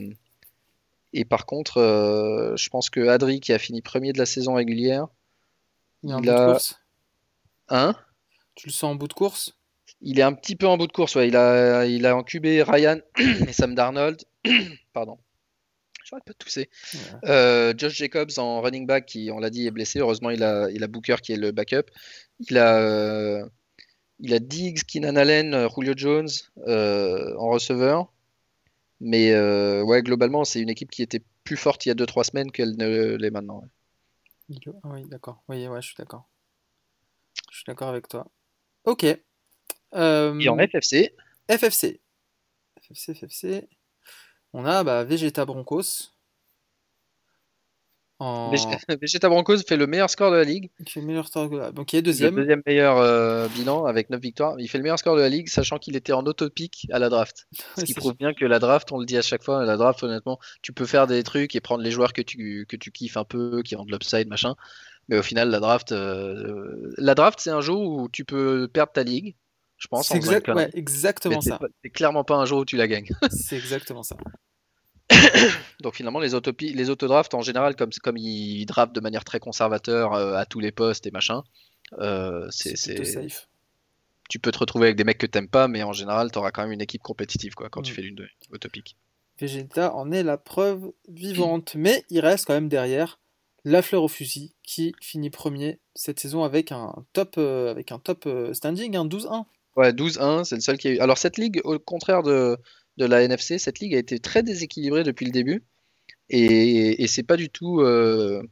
Et par contre, euh, je pense que Adri, qui a fini premier de la saison régulière, Il est en il bout de course. hein? Tu le sens en bout de course? Il est un petit peu en bout de course. Ouais. Il, a, il a incubé Ryan *clears throat* et Sam Darnold. *clears throat* Pardon. J'arrête pas de tousser. Ouais. Euh, Josh Jacobs en running back, qui, on l'a dit, est blessé. Heureusement, il a, il a Booker qui est le backup. Il a, euh, il a Diggs, Keenan Allen, Julio Jones en receveur. Mais euh, ouais, globalement, c'est une équipe qui était plus forte il y a 2-3 semaines qu'elle ne l'est maintenant. ouais. Ah oui, d'accord. Oui, ouais, je suis d'accord. Je suis d'accord avec toi. Ok. Euh, Et en FFC, FFC. FFC, FFC. On a bah, Vegeta Broncos. En... *laughs* Vegeta Broncos fait le meilleur score de la ligue. Qui fait le meilleur score de la- Donc, il est Le deuxième. deuxième meilleur euh, bilan avec 9 victoires. Il fait le meilleur score de la ligue, sachant qu'il était en autopic à la draft. *laughs* Ce qui prouve bien que la draft, on le dit à chaque fois, la draft, honnêtement, tu peux faire des trucs et prendre les joueurs que tu, que tu kiffes un peu, qui ont de l'upside, machin. Mais au final, la draft, euh, la draft, c'est un jour où tu peux perdre ta ligue, je pense. C'est exact- ouais, exactement Mais ça. c'est clairement pas un jour où tu la gagnes. C'est exactement ça. *coughs* Donc finalement, les, les autodrafts, en général, comme, comme ils draftent de manière très conservateur euh, à tous les postes et machin, euh, c'est, safe. tu peux te retrouver avec des mecs que t'aimes pas, mais en général, t'auras quand même une équipe compétitive quoi, quand tu Mm. fais l'une de autopic. Vegeta en est la preuve vivante, mais il reste quand même derrière la fleur au fusil qui finit premier cette saison avec un top, euh, avec un top standing, un 12-1. Ouais, 12-1, c'est le seul qui a eu. Alors cette ligue, au contraire de, de la NFC, cette ligue a été très déséquilibrée depuis le début. Et, c'est pas du tout, euh,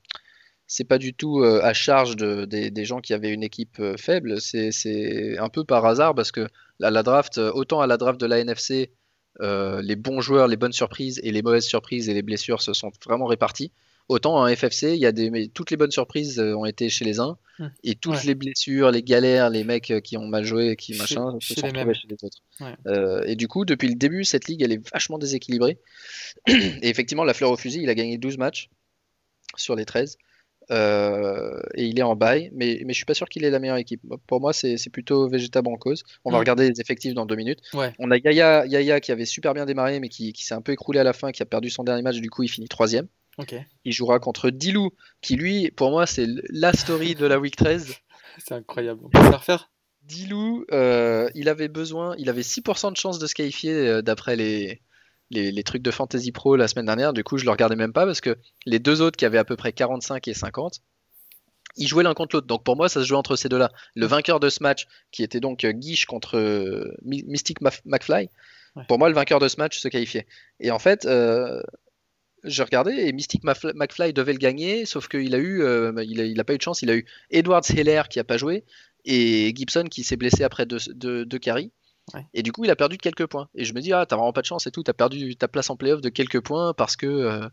euh, à charge de- des, gens qui avaient une équipe euh, faible. C'est, un peu par hasard parce que la, la draft, autant à la draft de la NFC, les bons joueurs, les bonnes surprises et les mauvaises surprises et les blessures se sont vraiment répartis. Autant en FFC, il y a des, mais toutes les bonnes surprises euh, ont été chez les uns Hmm. et toutes Ouais. les blessures, les galères, les mecs euh, qui ont mal joué, qui Chez- machin, chez se sont retrouvés chez les autres. Ouais. Euh, et du coup, depuis le début, cette ligue, elle est vachement déséquilibrée. *clears throat* Et effectivement, la fleur au fusil, il a gagné 12 matchs sur les 13. Euh, et il est en bail, mais, mais je suis pas sûr qu'il ait la meilleure équipe. Pour moi, c'est plutôt Vegeta Broncos. On va Mm. regarder les effectifs dans deux minutes. Ouais. On a Yaya, Yaya qui avait super bien démarré, mais qui, qui s'est un peu écroulé à la fin, qui a perdu son dernier match. Du coup, il finit troisième. Il jouera contre Dilou, qui lui, pour moi, c'est la story de la week 13. *laughs* c'est incroyable. On peut se la refaire? Dilou, euh, il avait besoin, il avait 6% de chance de se qualifier euh, d'après les, les, les trucs de Fantasy Pro la semaine dernière. Du coup, je le regardais même pas parce que les deux autres qui avaient à peu près 45 et 50, ils jouaient l'un contre l'autre. Donc pour moi, ça se jouait entre ces deux-là. Le vainqueur de ce match, qui était donc euh, Guiche contre My- Mystic McFly, Ouais. pour moi, le vainqueur de ce match se qualifiait. Et en fait, je regardais et Mystic Maf- McFly devait le gagner, sauf qu'il a eu, euh, il a, il a pas eu de chance. Il a eu Edwards Heller qui a pas joué et Gibson qui s'est blessé après deux, deux, deux carries. Ouais. Et du coup, il a perdu de quelques points. Et je me dis, ah, t'as vraiment pas de chance et tout, t'as perdu ta place en playoff de quelques points parce que, euh,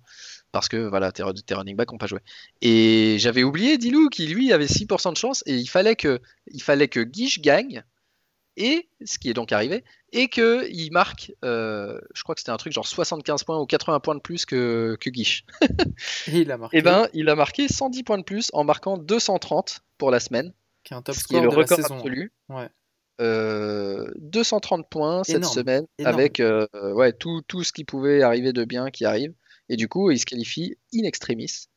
parce que voilà, tes, tes running backs ont pas joué. Et j'avais oublié Dilou qui lui avait 6% de chance et il fallait que, il fallait que Guiche gagne. Et ce qui est donc arrivé, et que il marque, euh, je crois que c'était un truc genre 75 points ou 80 points de plus que, que Guiche. *laughs* Et il a marqué. Et ben, il a marqué 110 points de plus en marquant 230 pour la semaine qui est un top ce qui est le de record absolu. Ouais. Euh, 230 points cette Énorme, semaine énorme. avec euh, ouais, tout, tout ce qui pouvait arriver de bien qui arrive. Et du coup, il se qualifie in extremis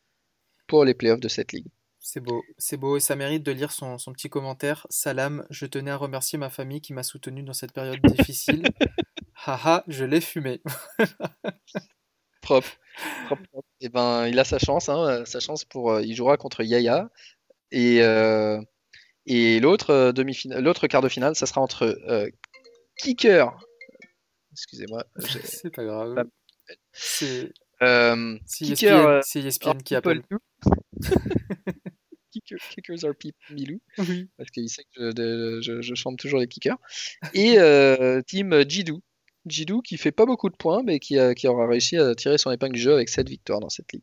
pour les playoffs de cette ligue. C'est beau, c'est beau et ça mérite de lire son, son petit commentaire. Salam, je tenais à remercier ma famille qui m'a soutenu dans cette période difficile. *laughs* Haha, je l'ai fumé. *laughs* Propre. propre, propre. Et ben, il a sa chance, hein, sa chance pour, euh, il jouera contre Yaya et euh, et l'autre euh, demi-finale, l'autre quart de finale, ça sera entre euh, Kicker. Excusez-moi. *laughs* C'est pas grave. Pas- C'est Euh, Kicker, euh, c'est ESPN are qui appelle. Too. Kicker- kickers are people, Milou. Oui. parce qu'il sait que je, je- je chante toujours les kickers. Et euh, team Jidou. Jidou qui fait pas beaucoup de points, mais qui, a- qui aura réussi à tirer son épingle du jeu avec 7 victoires dans cette ligue.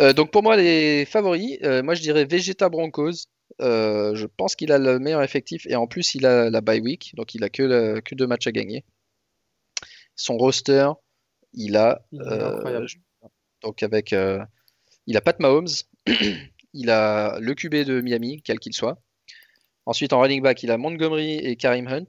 Euh, donc pour moi, les favoris, euh, moi je dirais Vegeta Broncos. Euh, je pense qu'il a le meilleur effectif et en plus il a la bye week, donc il a que, que deux matchs à gagner. Son roster, il a Il donc avec, il a Pat Mahomes, *clears throat* il a le QB de Miami, quel qu'il soit. Ensuite en running back, il a Montgomery et Karim Hunt.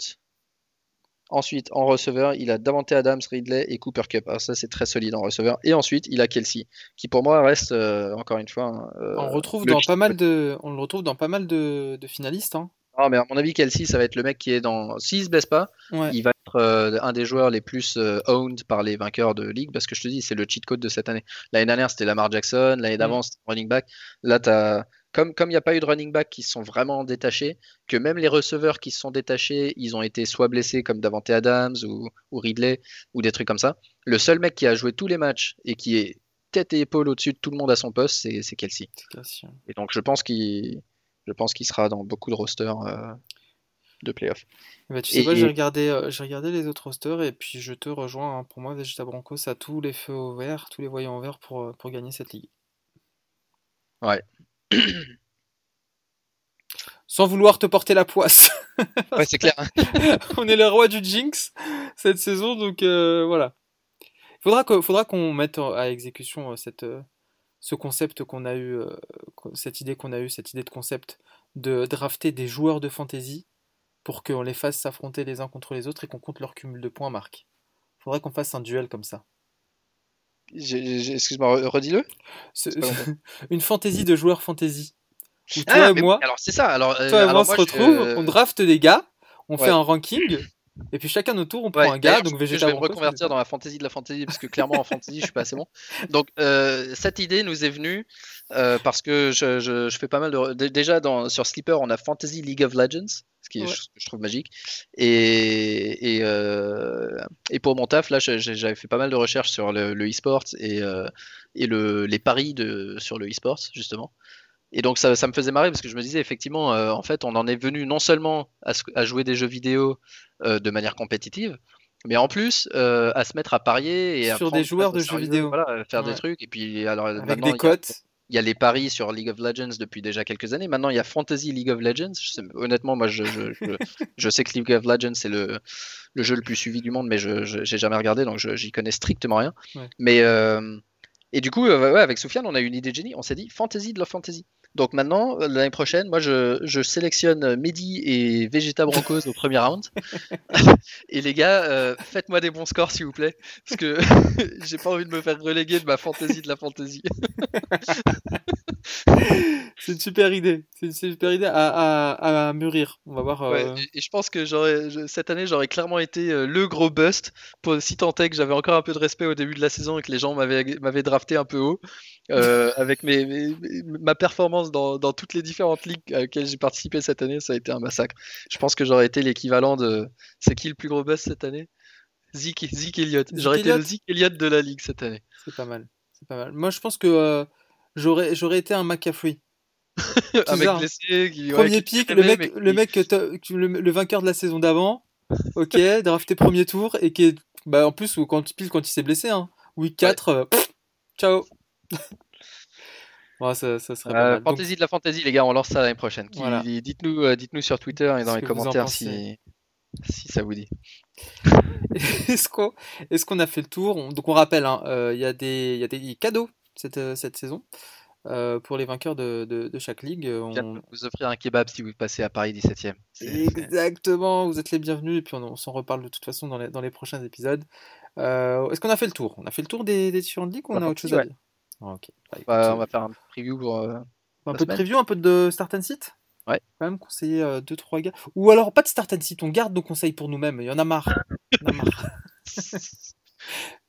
Ensuite, en receveur, il a Davante Adams, Ridley et Cooper Cup. Alors ça, c'est très solide en receveur. Et ensuite, il a Kelsey, qui pour moi reste, euh, encore une fois... euh, On, retrouve le dans pas mal de, on le retrouve dans pas mal de, de finalistes. Hein. Non, mais à mon avis, Kelsey, ça va être le mec qui est dans... S'il se blesse pas, Ouais. il va être euh, un des joueurs les plus euh, owned par les vainqueurs de ligue parce que je te dis, c'est le cheat code de cette année. L'année dernière, c'était Lamar Jackson, l'année d'avant, c'était running back. Là, t'as... Comme comme il n'y a pas eu de running back qui sont vraiment détachés, que même les receveurs qui se sont détachés, ils ont été soit blessés comme Davante Adams ou, ou Ridley ou des trucs comme ça. Le seul mec qui a joué tous les matchs et qui est tête et épaule au-dessus de tout le monde à son poste, c'est, Kelsey. Et donc je pense qu'il, je pense qu'il sera dans beaucoup de rosters euh, de playoffs. Eh ben, tu sais quoi, et- j'ai regardé, euh, j'ai regardé les autres rosters et puis je te rejoins. hein. Pour moi, Vegeta Broncos a tous les feux au vert, tous les voyants au vert pour, euh, pour gagner cette ligue. Ouais. *clears throat* Sans vouloir te porter la poisse. *laughs* Ouais, c'est clair. *laughs* On est les rois du Jinx cette saison, donc euh, voilà. Faudra que, faudra qu'on mette à exécution cette, ce concept qu'on a eu, cette idée qu'on a eu, cette idée de concept de drafter des joueurs de fantasy pour qu'on les fasse s'affronter les uns contre les autres et qu'on compte leur cumul de points, Marc. Faudrait qu'on fasse un duel comme ça. Excuse-moi, re- redis-le. *laughs* Une fantasy de joueurs. Où toi Ah, et mais moi, alors c'est ça. Alors, euh, toi et moi, on se retrouve, on drafte des gars, on Ouais. fait un ranking, et puis chacun notre tour, on prend ouais, un gars, donc je- Vegeta je vais me reconvertir dans la fantaisie de la fantaisie parce que clairement en fantaisie je suis pas assez bon. Donc euh, cette idée nous est venue euh, parce que je, je- je fais pas mal de dé- déjà dans sur Sleeper on a Fantasy League of Legends ce qui est Ouais. ce que je trouve magique et et, euh, et pour mon taf là je- je- j'avais fait pas mal de recherches sur le, e-sport et et le, les paris de sur le e-sport justement. Et donc ça, ça me faisait marrer parce que je me disais effectivement, euh, en fait, on en est venu non seulement à, à jouer des jeux vidéo euh, de manière compétitive, mais en plus euh, à se mettre à parier et à Sur prendre des joueurs de jeux vidéo. voilà, faire des trucs. Et puis alors avec maintenant, des il y a- cotes. il y a les paris sur League of Legends depuis déjà quelques années. Maintenant, il y a Fantasy League of Legends. Je sais- honnêtement, moi, je, je, je, *laughs* je sais que League of Legends, c'est le, le jeu le plus suivi du monde, mais je n'ai jamais regardé, donc j'y connais strictement rien. Ouais. Mais, et du coup, euh, avec Soufiane, on a eu une idée de génie. On s'est dit Fantasy de la Fantasy. Donc maintenant, euh, l'année prochaine, moi, je, je sélectionne Mehdi et Vegeta Broncos au premier round. *laughs* et les gars, euh, faites-moi des bons scores, s'il vous plaît. Parce que *laughs* j'ai pas envie de me faire reléguer de ma Fantasy de la Fantasy. *laughs* C'est une super idée. C'est une super idée à, à, à mûrir. On va voir. euh, Ouais, et, et je pense que je- cette année, j'aurais clairement été le gros bust, pour, si tant est que j'avais encore un peu de respect au début de la saison et que les gens m'avaient, m'avaient drafté un peu haut, euh, avec mes- ma performance dans, dans toutes les différentes ligues auxquelles j'ai participé cette année, ça a été un massacre. Je pense que j'aurais été l'équivalent de. C'est qui le plus gros bust cette année? Zeke, Zeke Elliott. J'aurais été le Zeke Elliott de la ligue cette année. C'est pas mal. C'est pas mal. Moi, je pense que euh, j'aurais j'aurais été un McCaffrey. *laughs* un mec ça. blessé qui. ouais, Premier qui pick, le mec, mais le qui- mec que t'as- que le, le vainqueur de la saison d'avant. *laughs* Ok, drafté premier tour et qui est, bah en plus quand pile quand il s'est blessé, hein. Week 4, euh, pff, ciao. Ouais, ça, ça serait pas Euh, fantasy de la fantasy, les gars, on lance ça l'année prochaine. Voilà. Dites-nous, euh, dites-nous sur Twitter et dans les commentaires si, si ça vous dit. *laughs* est-ce qu'on a fait le tour? On- Donc on rappelle, hein, euh, il y a des il y a des cadeaux cette cette saison euh, pour les vainqueurs de, de, de chaque ligue. On- vous offrir un kebab si vous passez à Paris 17e. C'est- Exactement, vous êtes les bienvenus et puis on, on s'en reparle de toute façon dans les, dans les prochains épisodes. Euh, Est-ce qu'on a fait le tour? On a fait le tour des, des différentes ligues ou on On a a autre chose à dire? Ok. Bah, Bah, euh, on va faire un preview pour. euh, un la peu de preview, un peu de start and sit Ouais. Quand même conseiller 2-3 gars. Ou alors pas de start and sit, on garde nos conseils pour nous-mêmes. Il y en a marre. Il y en a marre. *laughs*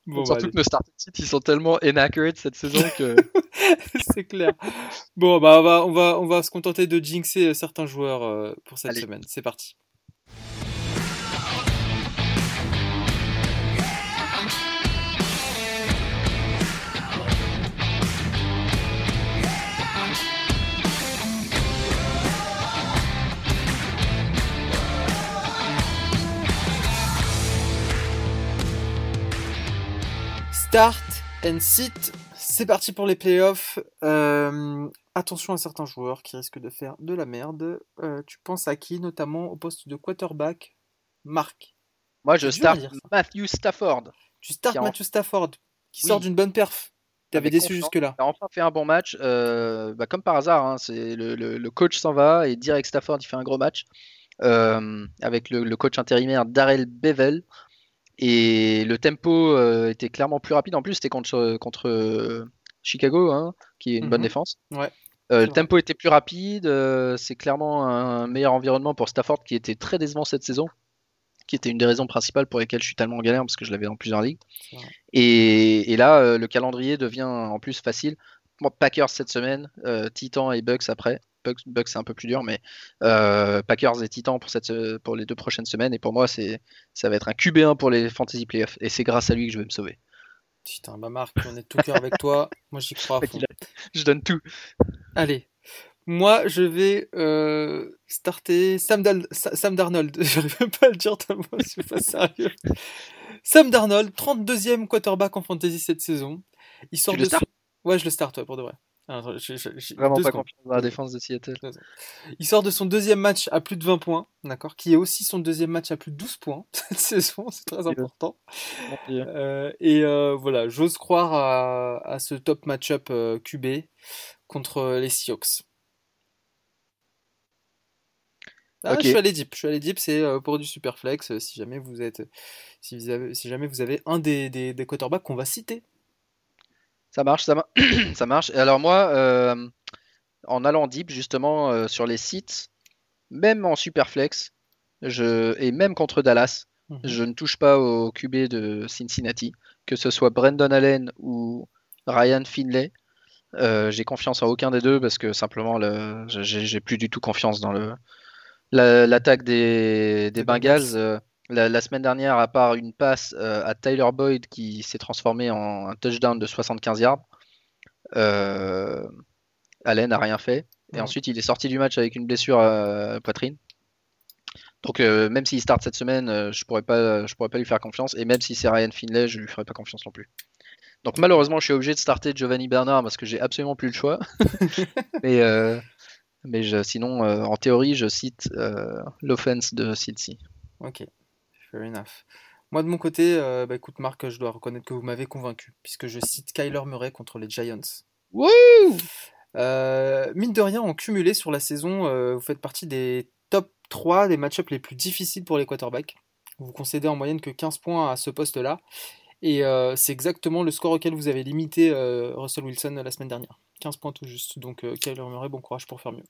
Bon, bah, Surtout que nos start sites ils sont tellement inaccurate cette saison que. *laughs* c'est clair. Bon, bah, on va, on va, on va se contenter de jinxer certains joueurs euh, pour cette Allez. semaine. C'est parti. Start and sit. C'est parti pour les playoffs. Euh, attention à certains joueurs qui risquent de faire de la merde. Euh, tu penses à qui, notamment au poste de quarterback? Marc. Moi, je start. Matthew Stafford. Tu starts en- Matthew Stafford, qui Oui. sort d'une bonne perf. T'avais déçu jusque-là. Il a enfin fait un bon match. euh, bah, comme par hasard, hein, c'est le, le- le coach s'en va et direct Stafford il fait un gros match. avec le, coach intérimaire Darrell Bevel. Et le tempo était clairement plus rapide. En plus, c'était contre, contre Chicago, hein, qui est une bonne mhm. défense. Ouais. le tempo était plus rapide. c'est clairement un meilleur environnement pour Stafford, qui était très décevant cette saison qui était une des raisons principales pour lesquelles je suis tellement en galère parce que je l'avais dans plusieurs ligues. Et, là, euh, le calendrier devient en plus facile. Packers cette semaine, euh, Titans et Bucks après. Bucks, Bucks c'est un peu plus dur, mais euh, Packers et Titans pour, cette, pour les deux prochaines semaines. Et pour moi, c'est, ça va être un QB1 pour les Fantasy Playoffs. Et c'est grâce à lui que je vais me sauver. Putain, bah Marc, on est tout cœur avec toi. Moi, j'y crois. *laughs* Je donne tout. Allez, moi, je vais euh, starter Sam, Sam Darnold. *laughs* J'arrive même pas à le dire tellement je suis pas sérieux. Sam Darnold, 32e quarterback en fantasy cette saison. Il sort tu de le Ouais, je le start pour de vrai. Vraiment pas confiance dans la défense de Seattle. Il sort de son deuxième match à plus de 20 points, d'accord, qui est aussi son deuxième match à plus de 12 points *laughs* cette saison, c'est très important. Euh, et euh, voilà, j'ose croire à, à, ce top match-up euh, QB contre les Seahawks. Ah, je suis allé deep. Je suis allé deep, c'est pour du superflex. Si jamais vous êtes, si, vous avez, si jamais vous avez un des, des, des quarterbacks qu'on va citer. Ça marche, ça, *clears throat* ça marche. Alors moi, euh, en allant deep justement sur les sites, même en superflex, je et même contre Dallas, mhm. je ne touche pas au QB de Cincinnati, que ce soit Brandon Allen ou Ryan Finlay. j'ai confiance en aucun des deux parce que simplement j'ai plus du tout confiance dans le L'attaque des, Bengals, euh, la, semaine dernière, à part une passe euh, à Tyler Boyd qui s'est transformé en un touchdown de 75 yards, euh, Allen n'a rien fait. Et ensuite, il est sorti du match avec une blessure à poitrine. Donc, même s'il start cette semaine, je pourrais pas, je pourrais pas lui faire confiance. Et même si c'est Ryan Finlay, je lui ferai pas confiance non plus. Donc, malheureusement, je suis obligé de starter Giovanni Bernard parce que j'ai absolument plus le choix. *laughs* Mais mais sinon, euh, en théorie, je cite euh, l'offense de Cincy. Ok, fair enough. Moi, de mon côté, euh, bah, écoute, Marc, je dois reconnaître que vous m'avez convaincu, puisque je cite Kyler Murray contre les Giants. Wouh mine de rien, en cumulé sur la saison, vous faites partie des top 3 des match-ups les plus difficiles pour les quarterbacks. Vous concédez en moyenne que 15 points à ce poste-là. Et c'est exactement le score auquel vous avez limité Russell Wilson la semaine dernière. 15 points tout juste. Donc Kyler Murray, bon courage pour faire mieux.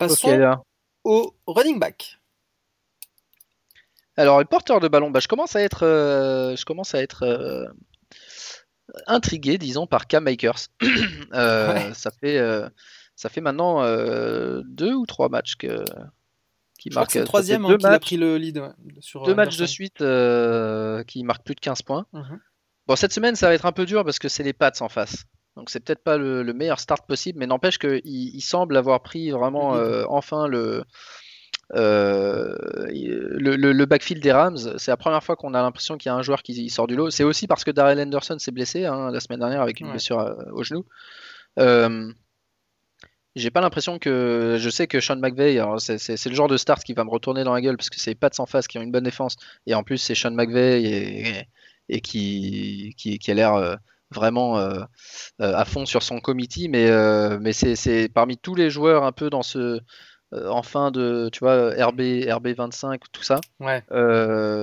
Passons au running back. Alors, le porteur de ballon, bah, je commence à être, euh, je commence à être euh, intrigué, disons, par Cam Makers. *clears throat* Euh, ça, fait, ça fait maintenant deux ou trois matchs que, qui marque. C'est le troisième hein, qui a pris le lead. sur, deux matchs de suite qui marquent plus de 15 points. Mhm. Bon, cette semaine, ça va être un peu dur parce que c'est les Pats en face. Donc c'est peut-être pas le, meilleur start possible, mais n'empêche qu'il il semble avoir pris vraiment euh, enfin le, euh, le, le, backfield des Rams. C'est la première fois qu'on a l'impression qu'il y a un joueur qui sort du lot. C'est aussi parce que Darrell Anderson s'est blessé hein, la semaine dernière avec une blessure euh, au genou. j'ai pas l'impression que. Je sais que Sean McVay, c'est le genre de start qui va me retourner dans la gueule parce que c'est pas de sans face qui ont une bonne défense. Et en plus, c'est Sean McVay et, et, qui, qui, qui, a l'air vraiment euh, euh, à fond sur son committee, mais, euh, mais c'est parmi tous les joueurs un peu dans ce en fin de tu vois RB RB 25 tout ça ouais.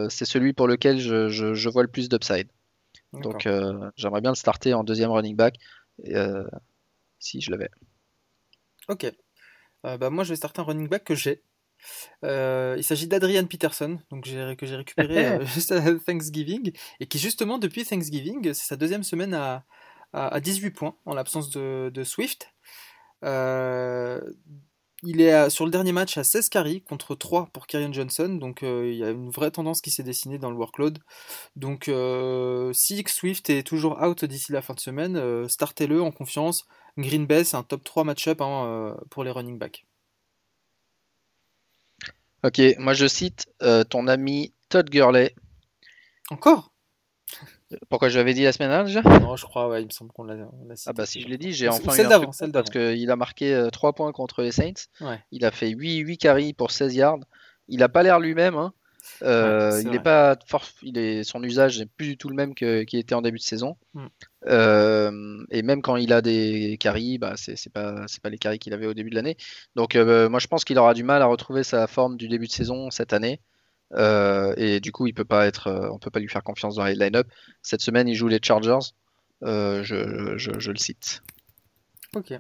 c'est celui pour lequel je, je, vois le plus d'upside. Donc j'aimerais bien le starter en deuxième running back si je l'avais. Ok. Bah moi je vais starter un running back que j'ai. Euh, il s'agit d'Adrian Peterson, donc que j'ai récupéré *laughs* euh, juste à Thanksgiving, et qui justement depuis Thanksgiving, c'est sa deuxième semaine à, à, 18 points en l'absence de, Swift. Euh, il est sur le dernier match à 16 carries contre 3 pour Kyrian Johnson, donc il y a une vraie tendance qui s'est dessinée dans le workload. Donc si Swift est toujours out d'ici la fin de semaine, startez-le en confiance. Green Bay, c'est un top 3 match-up hein, pour les running backs. Ok, moi je cite euh, ton ami Todd Gurley. Encore? Pourquoi je l'avais dit la semaine dernière déjà Non, je crois, ouais, il me semble qu'on l'a. Ah bah si je l'ai dit, j'ai enfin celle d'avant, celle parce qu'il a marqué 3 euh, points contre les Saints. Il a fait 8, 8 carries pour 16 yards. Il a pas l'air lui-même. Hein. Euh, il est pas fort, il est, son usage n'est plus du tout le même qu'il était en début de saison. Mm. et même quand il a des carries, bah, c'est pas, pas les carries qu'il avait au début de l'année. Donc moi je pense qu'il aura du mal à retrouver sa forme du début de saison cette année. Et du coup, il peut pas être, on peut pas lui faire confiance dans les line-up. Cette semaine, il joue les Chargers. Je, je, je, le cite. Ok.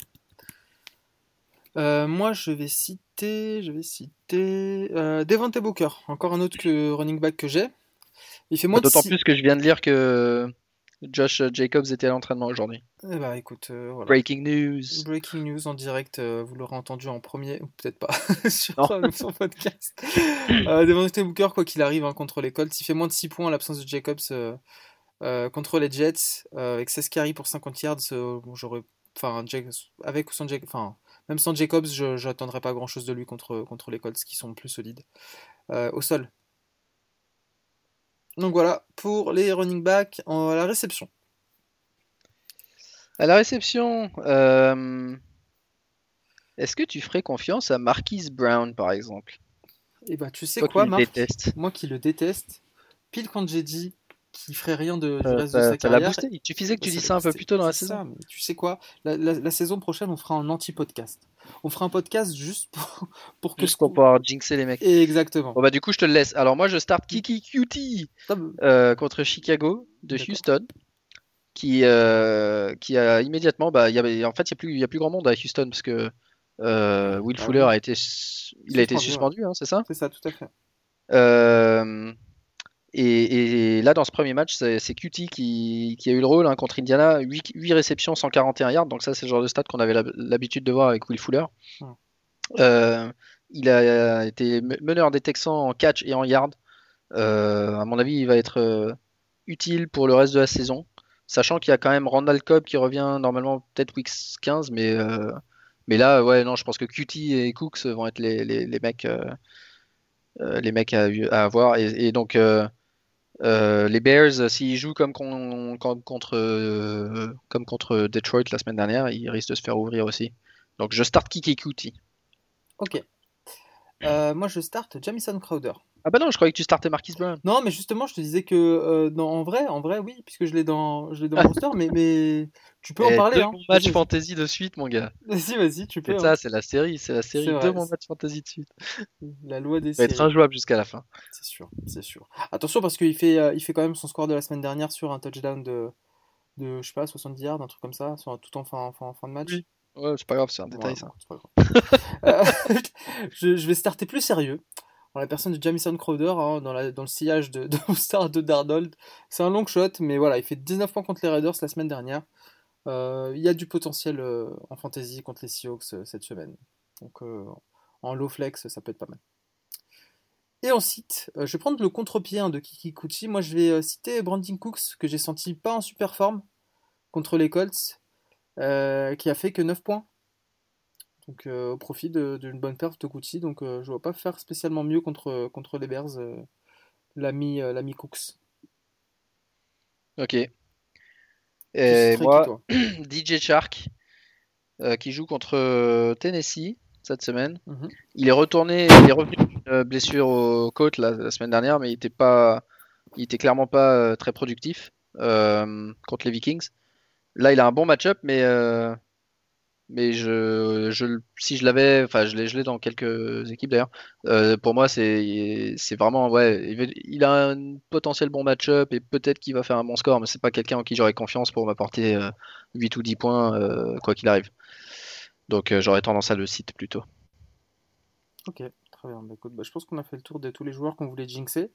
moi, je vais citer, je vais citer Devante Booker, encore un autre que running back que j'ai. Il fait moins D'autant plus que je viens de lire que Josh Jacobs était à l'entraînement aujourd'hui. Eh bah écoute, euh, voilà. Breaking news. Breaking news en direct, euh, vous l'aurez entendu en premier, ou peut-être pas, *laughs* sur son podcast. euh, Booker, quoi qu'il arrive, hein, contre les Colts, il fait moins de 6 points à l'absence de Jacobs euh, contre les Jets, avec 16 carries pour 50 yards. j'aurais, enfin, avec ou sans Jacobs, enfin, même sans Jacobs, je n'attendrai pas grand chose de lui contre, contre les Colts qui sont plus solides. au sol, donc voilà pour les running backs à la réception. À la réception, euh, est-ce que tu ferais confiance à Marquise Brown par exemple? Eh bah tu sais quoi, Marc? Moi qui le déteste, pile quand j'ai dit qu'il ferait rien de, du euh, reste de sa carrière. Boosté. Il suffisait que tu dises ça un peu plus tôt dans la saison. tu sais quoi? La, saison prochaine, on fera un anti-podcast. On fera un podcast juste pour, *laughs* pour que. Juste pour pouvoir jinxer les mecs. Exactement. Bon, bah, du coup, je te le laisse. Alors, moi, je start Kiki Cutie euh, contre Chicago de Houston. Qui, euh, qui a immédiatement. Bah, y avait, en fait, il n'y a, a, plus grand monde à Houston parce que Will ah Fuller a été, il a été suspendu, hein, c'est ça? C'est ça, tout à fait. Euh, et, là, dans ce premier match, c'est QT qui, a eu le rôle hein, contre Indiana. 8, réceptions, 141 yards. Donc, ça, c'est le genre de stat qu'on avait l'habitude de voir avec Will Fuller. Euh, il a été meneur des Texans en catch et en yard. Euh, à mon avis, il va être euh, utile pour le reste de la saison. Sachant qu'il y a quand même Randall Cobb qui revient normalement peut-être week 15. Mais, mais là, ouais, non, je pense que QT et Cooks vont être les, mecs. les mecs à, avoir et, donc euh, les Bears, euh, s'ils jouent comme, contre, euh, comme contre Detroit la semaine dernière, ils risquent de se faire ouvrir aussi. Donc je start Kiki Kuti. Ok. Moi je start Jamison Crowder. Ah bah non, je croyais que tu startais Marquis Brown. Non, mais justement, je te disais que euh, en vrai, en vrai, oui, puisque je l'ai dans, je l'ai dans mon roster, mais, mais tu peux en eh, parler. Deux hein. match fantasy de suite, mon gars. *laughs* Vas-y, vas-y, tu peux. C'est ça, hein. c'est la série, c'est la série de mon match fantasy de suite. La loi des séries. Va être injouable jusqu'à la fin. C'est sûr, c'est sûr. Attention parce qu'il fait, euh, il fait quand même son score de la semaine dernière sur un touchdown de, de je sais pas, 70 yards, un truc comme ça, sur, tout en fin, fin, fin de match. Oui. Ouais, c'est pas grave, c'est un détail ça. Pas grave. *laughs* Euh, *laughs* je, je vais starter plus sérieux la personne de Jamison Crowder hein, dans, le sillage de, de *laughs* Star de Darnold. C'est un long shot, mais voilà, il fait 19 points contre les Raiders la semaine dernière. Euh, il y a du potentiel euh, en fantasy contre les Seahawks euh, cette semaine. Donc en low flex, ça peut être pas mal. Et ensuite, je vais prendre le contre-pied hein, de Kiki Kuchi. Moi, je vais citer Brandon Cooks, que j'ai senti pas en super forme contre les Colts, qui a fait que 9 points donc euh, au profit d'une bonne perf de Gucci. Donc euh, je vois pas faire spécialement mieux contre, contre les Bears, euh, l'ami Cooks. Ok. Et moi, *clears throat* DJ Shark, qui joue contre Tennessee cette semaine. Mhm. Il est retourné, il est revenu d'une blessure aux côtes la, semaine dernière, mais il était pas, il était clairement pas très productif contre les Vikings. Là, il a un bon match-up, mais mais je, je, si je l'avais, enfin je l'ai, dans quelques équipes d'ailleurs. Euh, pour moi, c'est, vraiment il a un potentiel bon match-up et peut-être qu'il va faire un bon score, mais c'est pas quelqu'un en qui j'aurais confiance pour m'apporter 8 euh, ou 10 points euh, quoi qu'il arrive. Donc j'aurais tendance à le citer plutôt. Ok, très bien. Bah, bah, je pense qu'on a fait le tour de tous les joueurs qu'on voulait jinxer.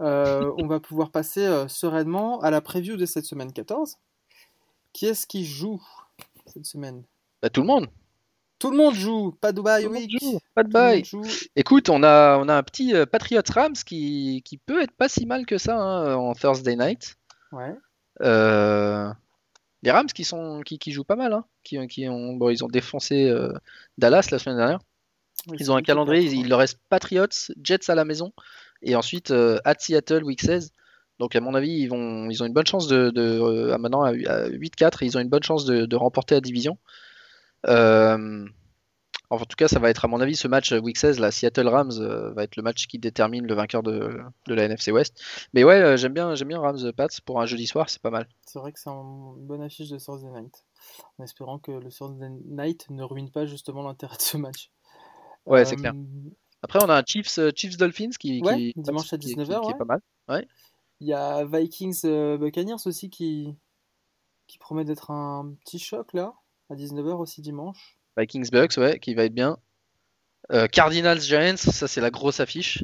on va pouvoir passer sereinement à la preview de cette semaine 14. Qui est-ce qui joue cette semaine? Bah, tout le monde. Tout le monde joue, pas de bye Pas de bye. Écoute, on a, on a un petit euh, Patriots Rams qui, qui, peut être pas si mal que ça hein, en Thursday night. Ouais. Euh, les Rams qui, sont, qui, qui jouent pas mal, hein, qui, qui ont, bon, ils ont défoncé euh, Dallas la semaine dernière. ils ont un calendrier, il, leur reste Patriots, Jets à la maison, et ensuite at Seattle week 16. Donc à mon avis, ils, vont, ils ont une bonne chance de, de maintenant à 8-4, ils ont une bonne chance de, de remporter la division. Euh, en tout cas, ça va être à mon avis ce match Week 16, la Seattle Rams va être le match qui détermine le vainqueur de, de la NFC West. Mais ouais, j'aime bien, j'aime bien Rams Pats pour un jeudi soir, c'est pas mal. C'est vrai que c'est une bonne affiche de Thursday Night. En espérant que le Thursday Night ne ruine pas justement l'intérêt de ce match. Ouais, c'est clair. Après, on a un Chiefs, Chiefs Dolphins qui, qui dimanche à 19h, qui, est pas mal. Ouais. Il y a Vikings euh, Buccaneers aussi qui, qui promet d'être un petit choc là, à 19h aussi dimanche. Vikings Bucks, ouais, qui va être bien. Euh, Cardinals Giants, ça c'est la grosse affiche.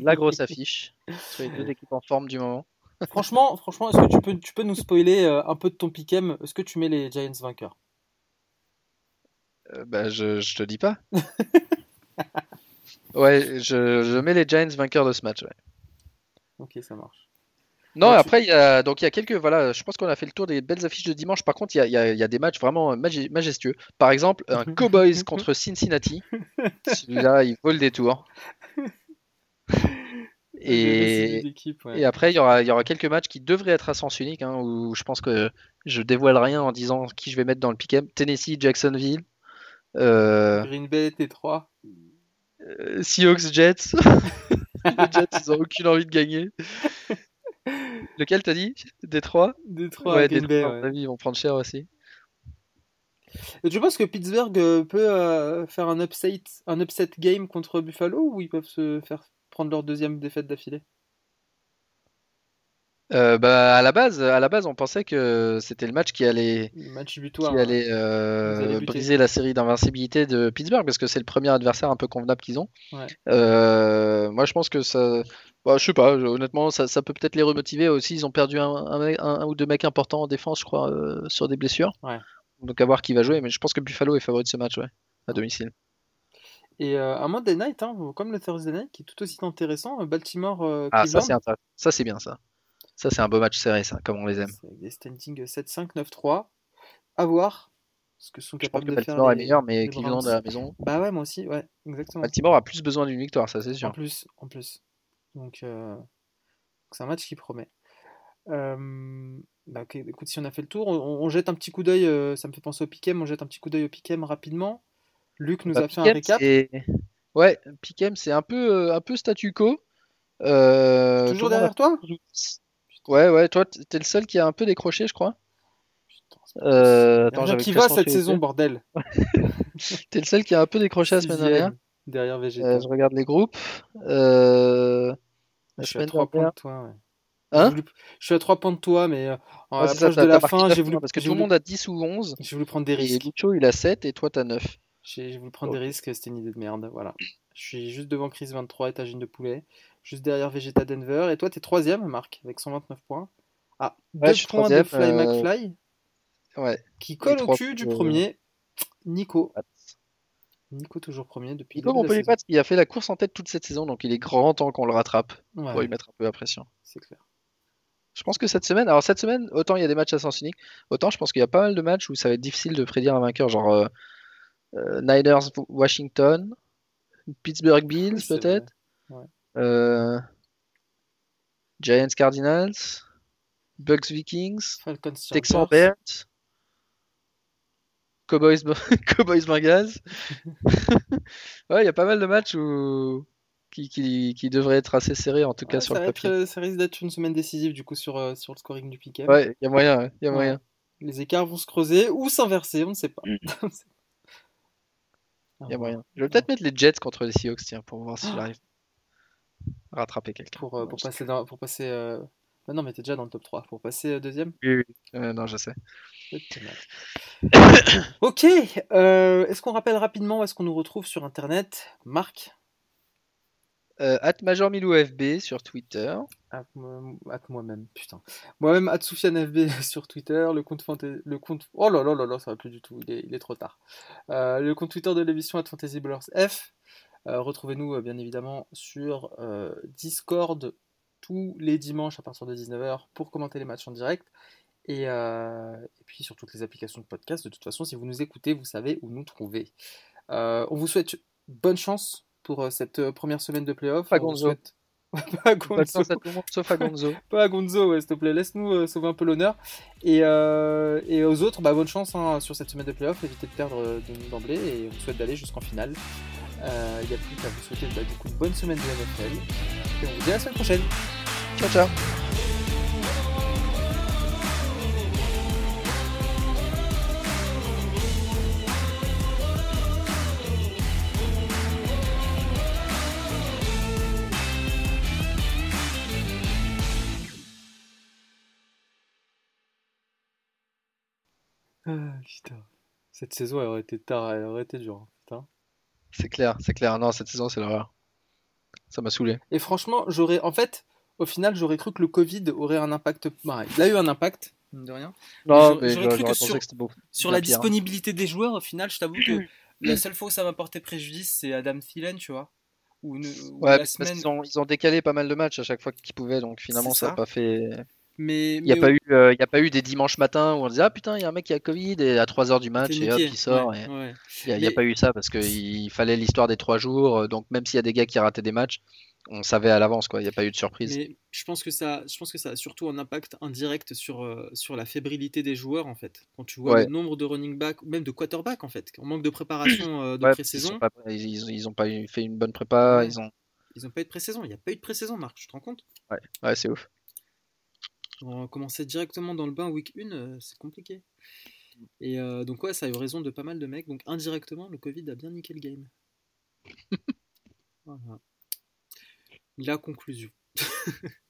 La grosse *laughs* affiche. Sur les deux équipes en forme du moment. franchement, franchement est-ce que tu peux, tu peux nous spoiler euh, un peu de ton pick'em? Est-ce que tu mets les Giants vainqueurs? Bah, je, je te dis pas. *laughs* ouais, je, je mets les Giants vainqueurs de ce match, ouais. Ok, ça marche. Non, après, il y a, donc il y a quelques. Voilà, je pense qu'on a fait le tour des belles affiches de dimanche. Par contre, il y a, y y des matchs vraiment majestueux. Par exemple, un *laughs* Cowboys contre Cincinnati. Celui-là, il vaut le détour. *laughs* Et, et après, il y, aura, il y aura quelques matchs qui devraient être à sens unique, hein, où je pense que je dévoile rien en disant qui je vais mettre dans le pick-up. Tennessee, Jacksonville. Euh... Green Bay, T3. Euh, Seahawks, Jets. *laughs* les Jets, ils ont aucune envie de gagner. Lequel t'as dit? Détroit Détroit, ouais, Détroit, ouais. ils vont prendre cher aussi. Et tu penses que Pittsburgh euh, peut euh, faire un upset, un upset game contre Buffalo ou ils peuvent se faire prendre leur deuxième défaite d'affilée? Euh, bah, à la base, à la base, on pensait que c'était le match qui allait, match butoir, qui allait, euh, briser la série d'invincibilité de Pittsburgh parce que c'est le premier adversaire un peu convenable qu'ils ont. Ouais. Euh, moi, je pense que ça, bah, je sais pas, honnêtement, ça, ça peut peut-être les remotiver aussi. Ils ont perdu un, un, un, ou deux mecs importants en défense, je crois, euh, sur des blessures. Ouais. Donc à voir qui va jouer, mais je pense que Buffalo est favori de ce match, ouais, à domicile. Et euh, un Monday Night, hein, comme le Thursday Night, qui est tout aussi intéressant, Baltimore. ah, ça c'est ça c'est bien ça. Ça, c'est un beau match serré, ça, comme on les aime. Des standings 7-5, 9-3. À voir ce que sont capables je pense que de Baltimore est meilleur, mais Cleveland à la maison. Bah ouais, moi aussi, ouais, exactement. Baltimore a plus besoin d'une victoire, ça c'est sûr. En plus, en plus. Donc, euh... c'est un match qui promet. Euh... Bah, ok, écoute, si on a fait le tour, on, on jette un petit coup d'œil, euh, ça me fait penser au Piquem, on jette un petit coup d'œil au Piquem rapidement. Luc nous bah, a fait un récap. Ouais, Piquem, c'est un peu, euh, un peu statu quo. Euh, Toujours derrière toi? Ouais, ouais, toi, t'es le seul qui a un peu décroché, je crois. Putain, euh, attends, qui va cette saison, bordel *laughs* T'es le seul qui a un peu décroché la semaine dernière. Derrière Vegeta. Euh, je regarde les groupes. Euh... je suis à 3 points de toi, ouais. Hein je suis à 3 points de toi, mais euh, en ouais, de la fin, j'ai voulu. Parce que tout le monde a 10 ou 11. J'ai voulu prendre des risques. Lucho, il a 7 et toi, t'as 9. J'ai voulu prendre des risques, c'était une idée de merde. Voilà. Je suis juste devant Chris 23, étagine de poulet juste derrière Vegeta Denver. Et toi, tu es troisième, Marc, avec 129 points. Ah, deux points de Fly euh... McFly. Ouais. Qui colle au cul du premier, Nico. Nico toujours premier depuis. Nico Montpellier il a fait la course en tête toute cette saison, donc il est grand temps qu'on le rattrape ouais. pour lui mettre un peu la pression. C'est clair. Je pense que cette semaine, alors cette semaine, autant il y a des matchs à sens unique, autant je pense qu'il y a pas mal de matchs où ça va être difficile de prédire un vainqueur, genre euh, euh, Niners Washington, Pittsburgh Bills peut-être. Ouais. Euh... Giants Cardinals, Bucks Vikings, Texans Bears, Cowboys, *laughs* Cowboys Bengals. *laughs* ouais, il y a pas mal de matchs où... qui, qui, qui devraient être assez serrés en tout ouais, cas sur le papier. Être, ça risque d'être une semaine décisive du coup sur, euh, sur le scoring du pick Ouais, il y a moyen, il y a moyen. Les écarts vont se creuser ou s'inverser, on ne sait pas. *laughs* Il y a moyen. Je vais peut-être mettre les Jets contre les Seahawks, tiens, pour voir si j'arrive rattraper quelqu'un. Pour, euh, pour, passer dans, pour passer. Euh... Bah non, mais t'es déjà dans le top 3. Pour passer euh, deuxième? Oui, oui. Euh, non, je sais. *coughs* ok. Est-ce qu'on rappelle rapidement où est-ce qu'on nous retrouve sur Internet? Marc? At Major Milou FB sur Twitter. At, moi-même, putain. Moi-même, at Soufiane FB *laughs* sur Twitter. Le compte, le compte. Oh là là là là, ça va plus du tout. Il est, il est trop tard. le compte Twitter de l'émission at Fantasy Ballers F. Euh, Retrouvez-nous euh, bien évidemment sur euh, Discord tous les dimanches à partir de 19h pour commenter les matchs en direct. Et, et, puis sur toutes les applications de podcast. De toute façon, si vous nous écoutez, vous savez où nous trouver. on vous souhaite bonne chance pour cette première semaine de playoff. Pas Gonzo. Souhaite... *laughs* pas Gonzo. sauf à Gonzo. *laughs* Pas à Gonzo, ouais, s'il te plaît. Laisse-nous sauver un peu l'honneur. Et, euh, et aux autres, bah, bonne chance hein, sur cette semaine de playoff. Évitez de perdre de- d'emblée et on vous souhaite d'aller jusqu'en finale. Euh, Il n'y a plus qu'à vous souhaiter bah, une bonne semaine de NFL. Et on vous dit à la semaine prochaine. Ciao, ciao. Ah, putain. Cette saison, elle aurait été tard, elle aurait été dure. Hein. C'est clair, c'est clair. Non, cette saison, c'est l'horreur. Ça m'a saoulé. Et franchement, j'aurais, en fait, au final, j'aurais cru que le Covid aurait un impact. bah, il a eu un impact, de rien. Non, j'aurais- mais j'aurais cru que sur- que c'était beau. Sur la pire. disponibilité des joueurs, au final, je t'avoue que *clears throat* la seule fois où ça m'a porté préjudice, c'est Adam Thielen, tu vois. Ou, une- ou Ouais, la parce qu'ils ont, ils ont décalé pas mal de matchs à chaque fois qu'ils pouvaient, donc finalement ça. n'a pas fait. Mais, Il n'y a, mais pas eu, euh, y a pas eu des dimanches matins où on disait Ah putain, il y a un mec qui a Covid et à 3h du match et hop, il sort. Ouais, et- ouais. Il n'y a, pas eu ça parce qu'il fallait l'histoire des trois jours. euh, Donc même s'il y a des gars qui rataient des matchs, on savait à l'avance quoi. Il n'y a pas eu de surprise. Mais je pense que ça, je pense que ça a surtout un impact indirect sur, euh, sur la fébrilité des joueurs en fait. Quand tu vois Ouais. le nombre de running back, même de quarterback en fait, en manque de préparation euh, de Ouais, pré-saison, ils, ils- ils ont pas fait une bonne prépa. Ouais. Ils ont... ils n'ont pas eu de pré-saison. Il n'y a pas eu de pré-saison, Marc. Tu te rends compte? Ouais, ouais, c'est ouf. On va commencer directement dans le bain week 1, euh, c'est compliqué. Et euh, donc ouais, ça a eu raison de pas mal de mecs. Donc indirectement, le Covid a bien niqué le game. *laughs* Voilà. La conclusion. *laughs*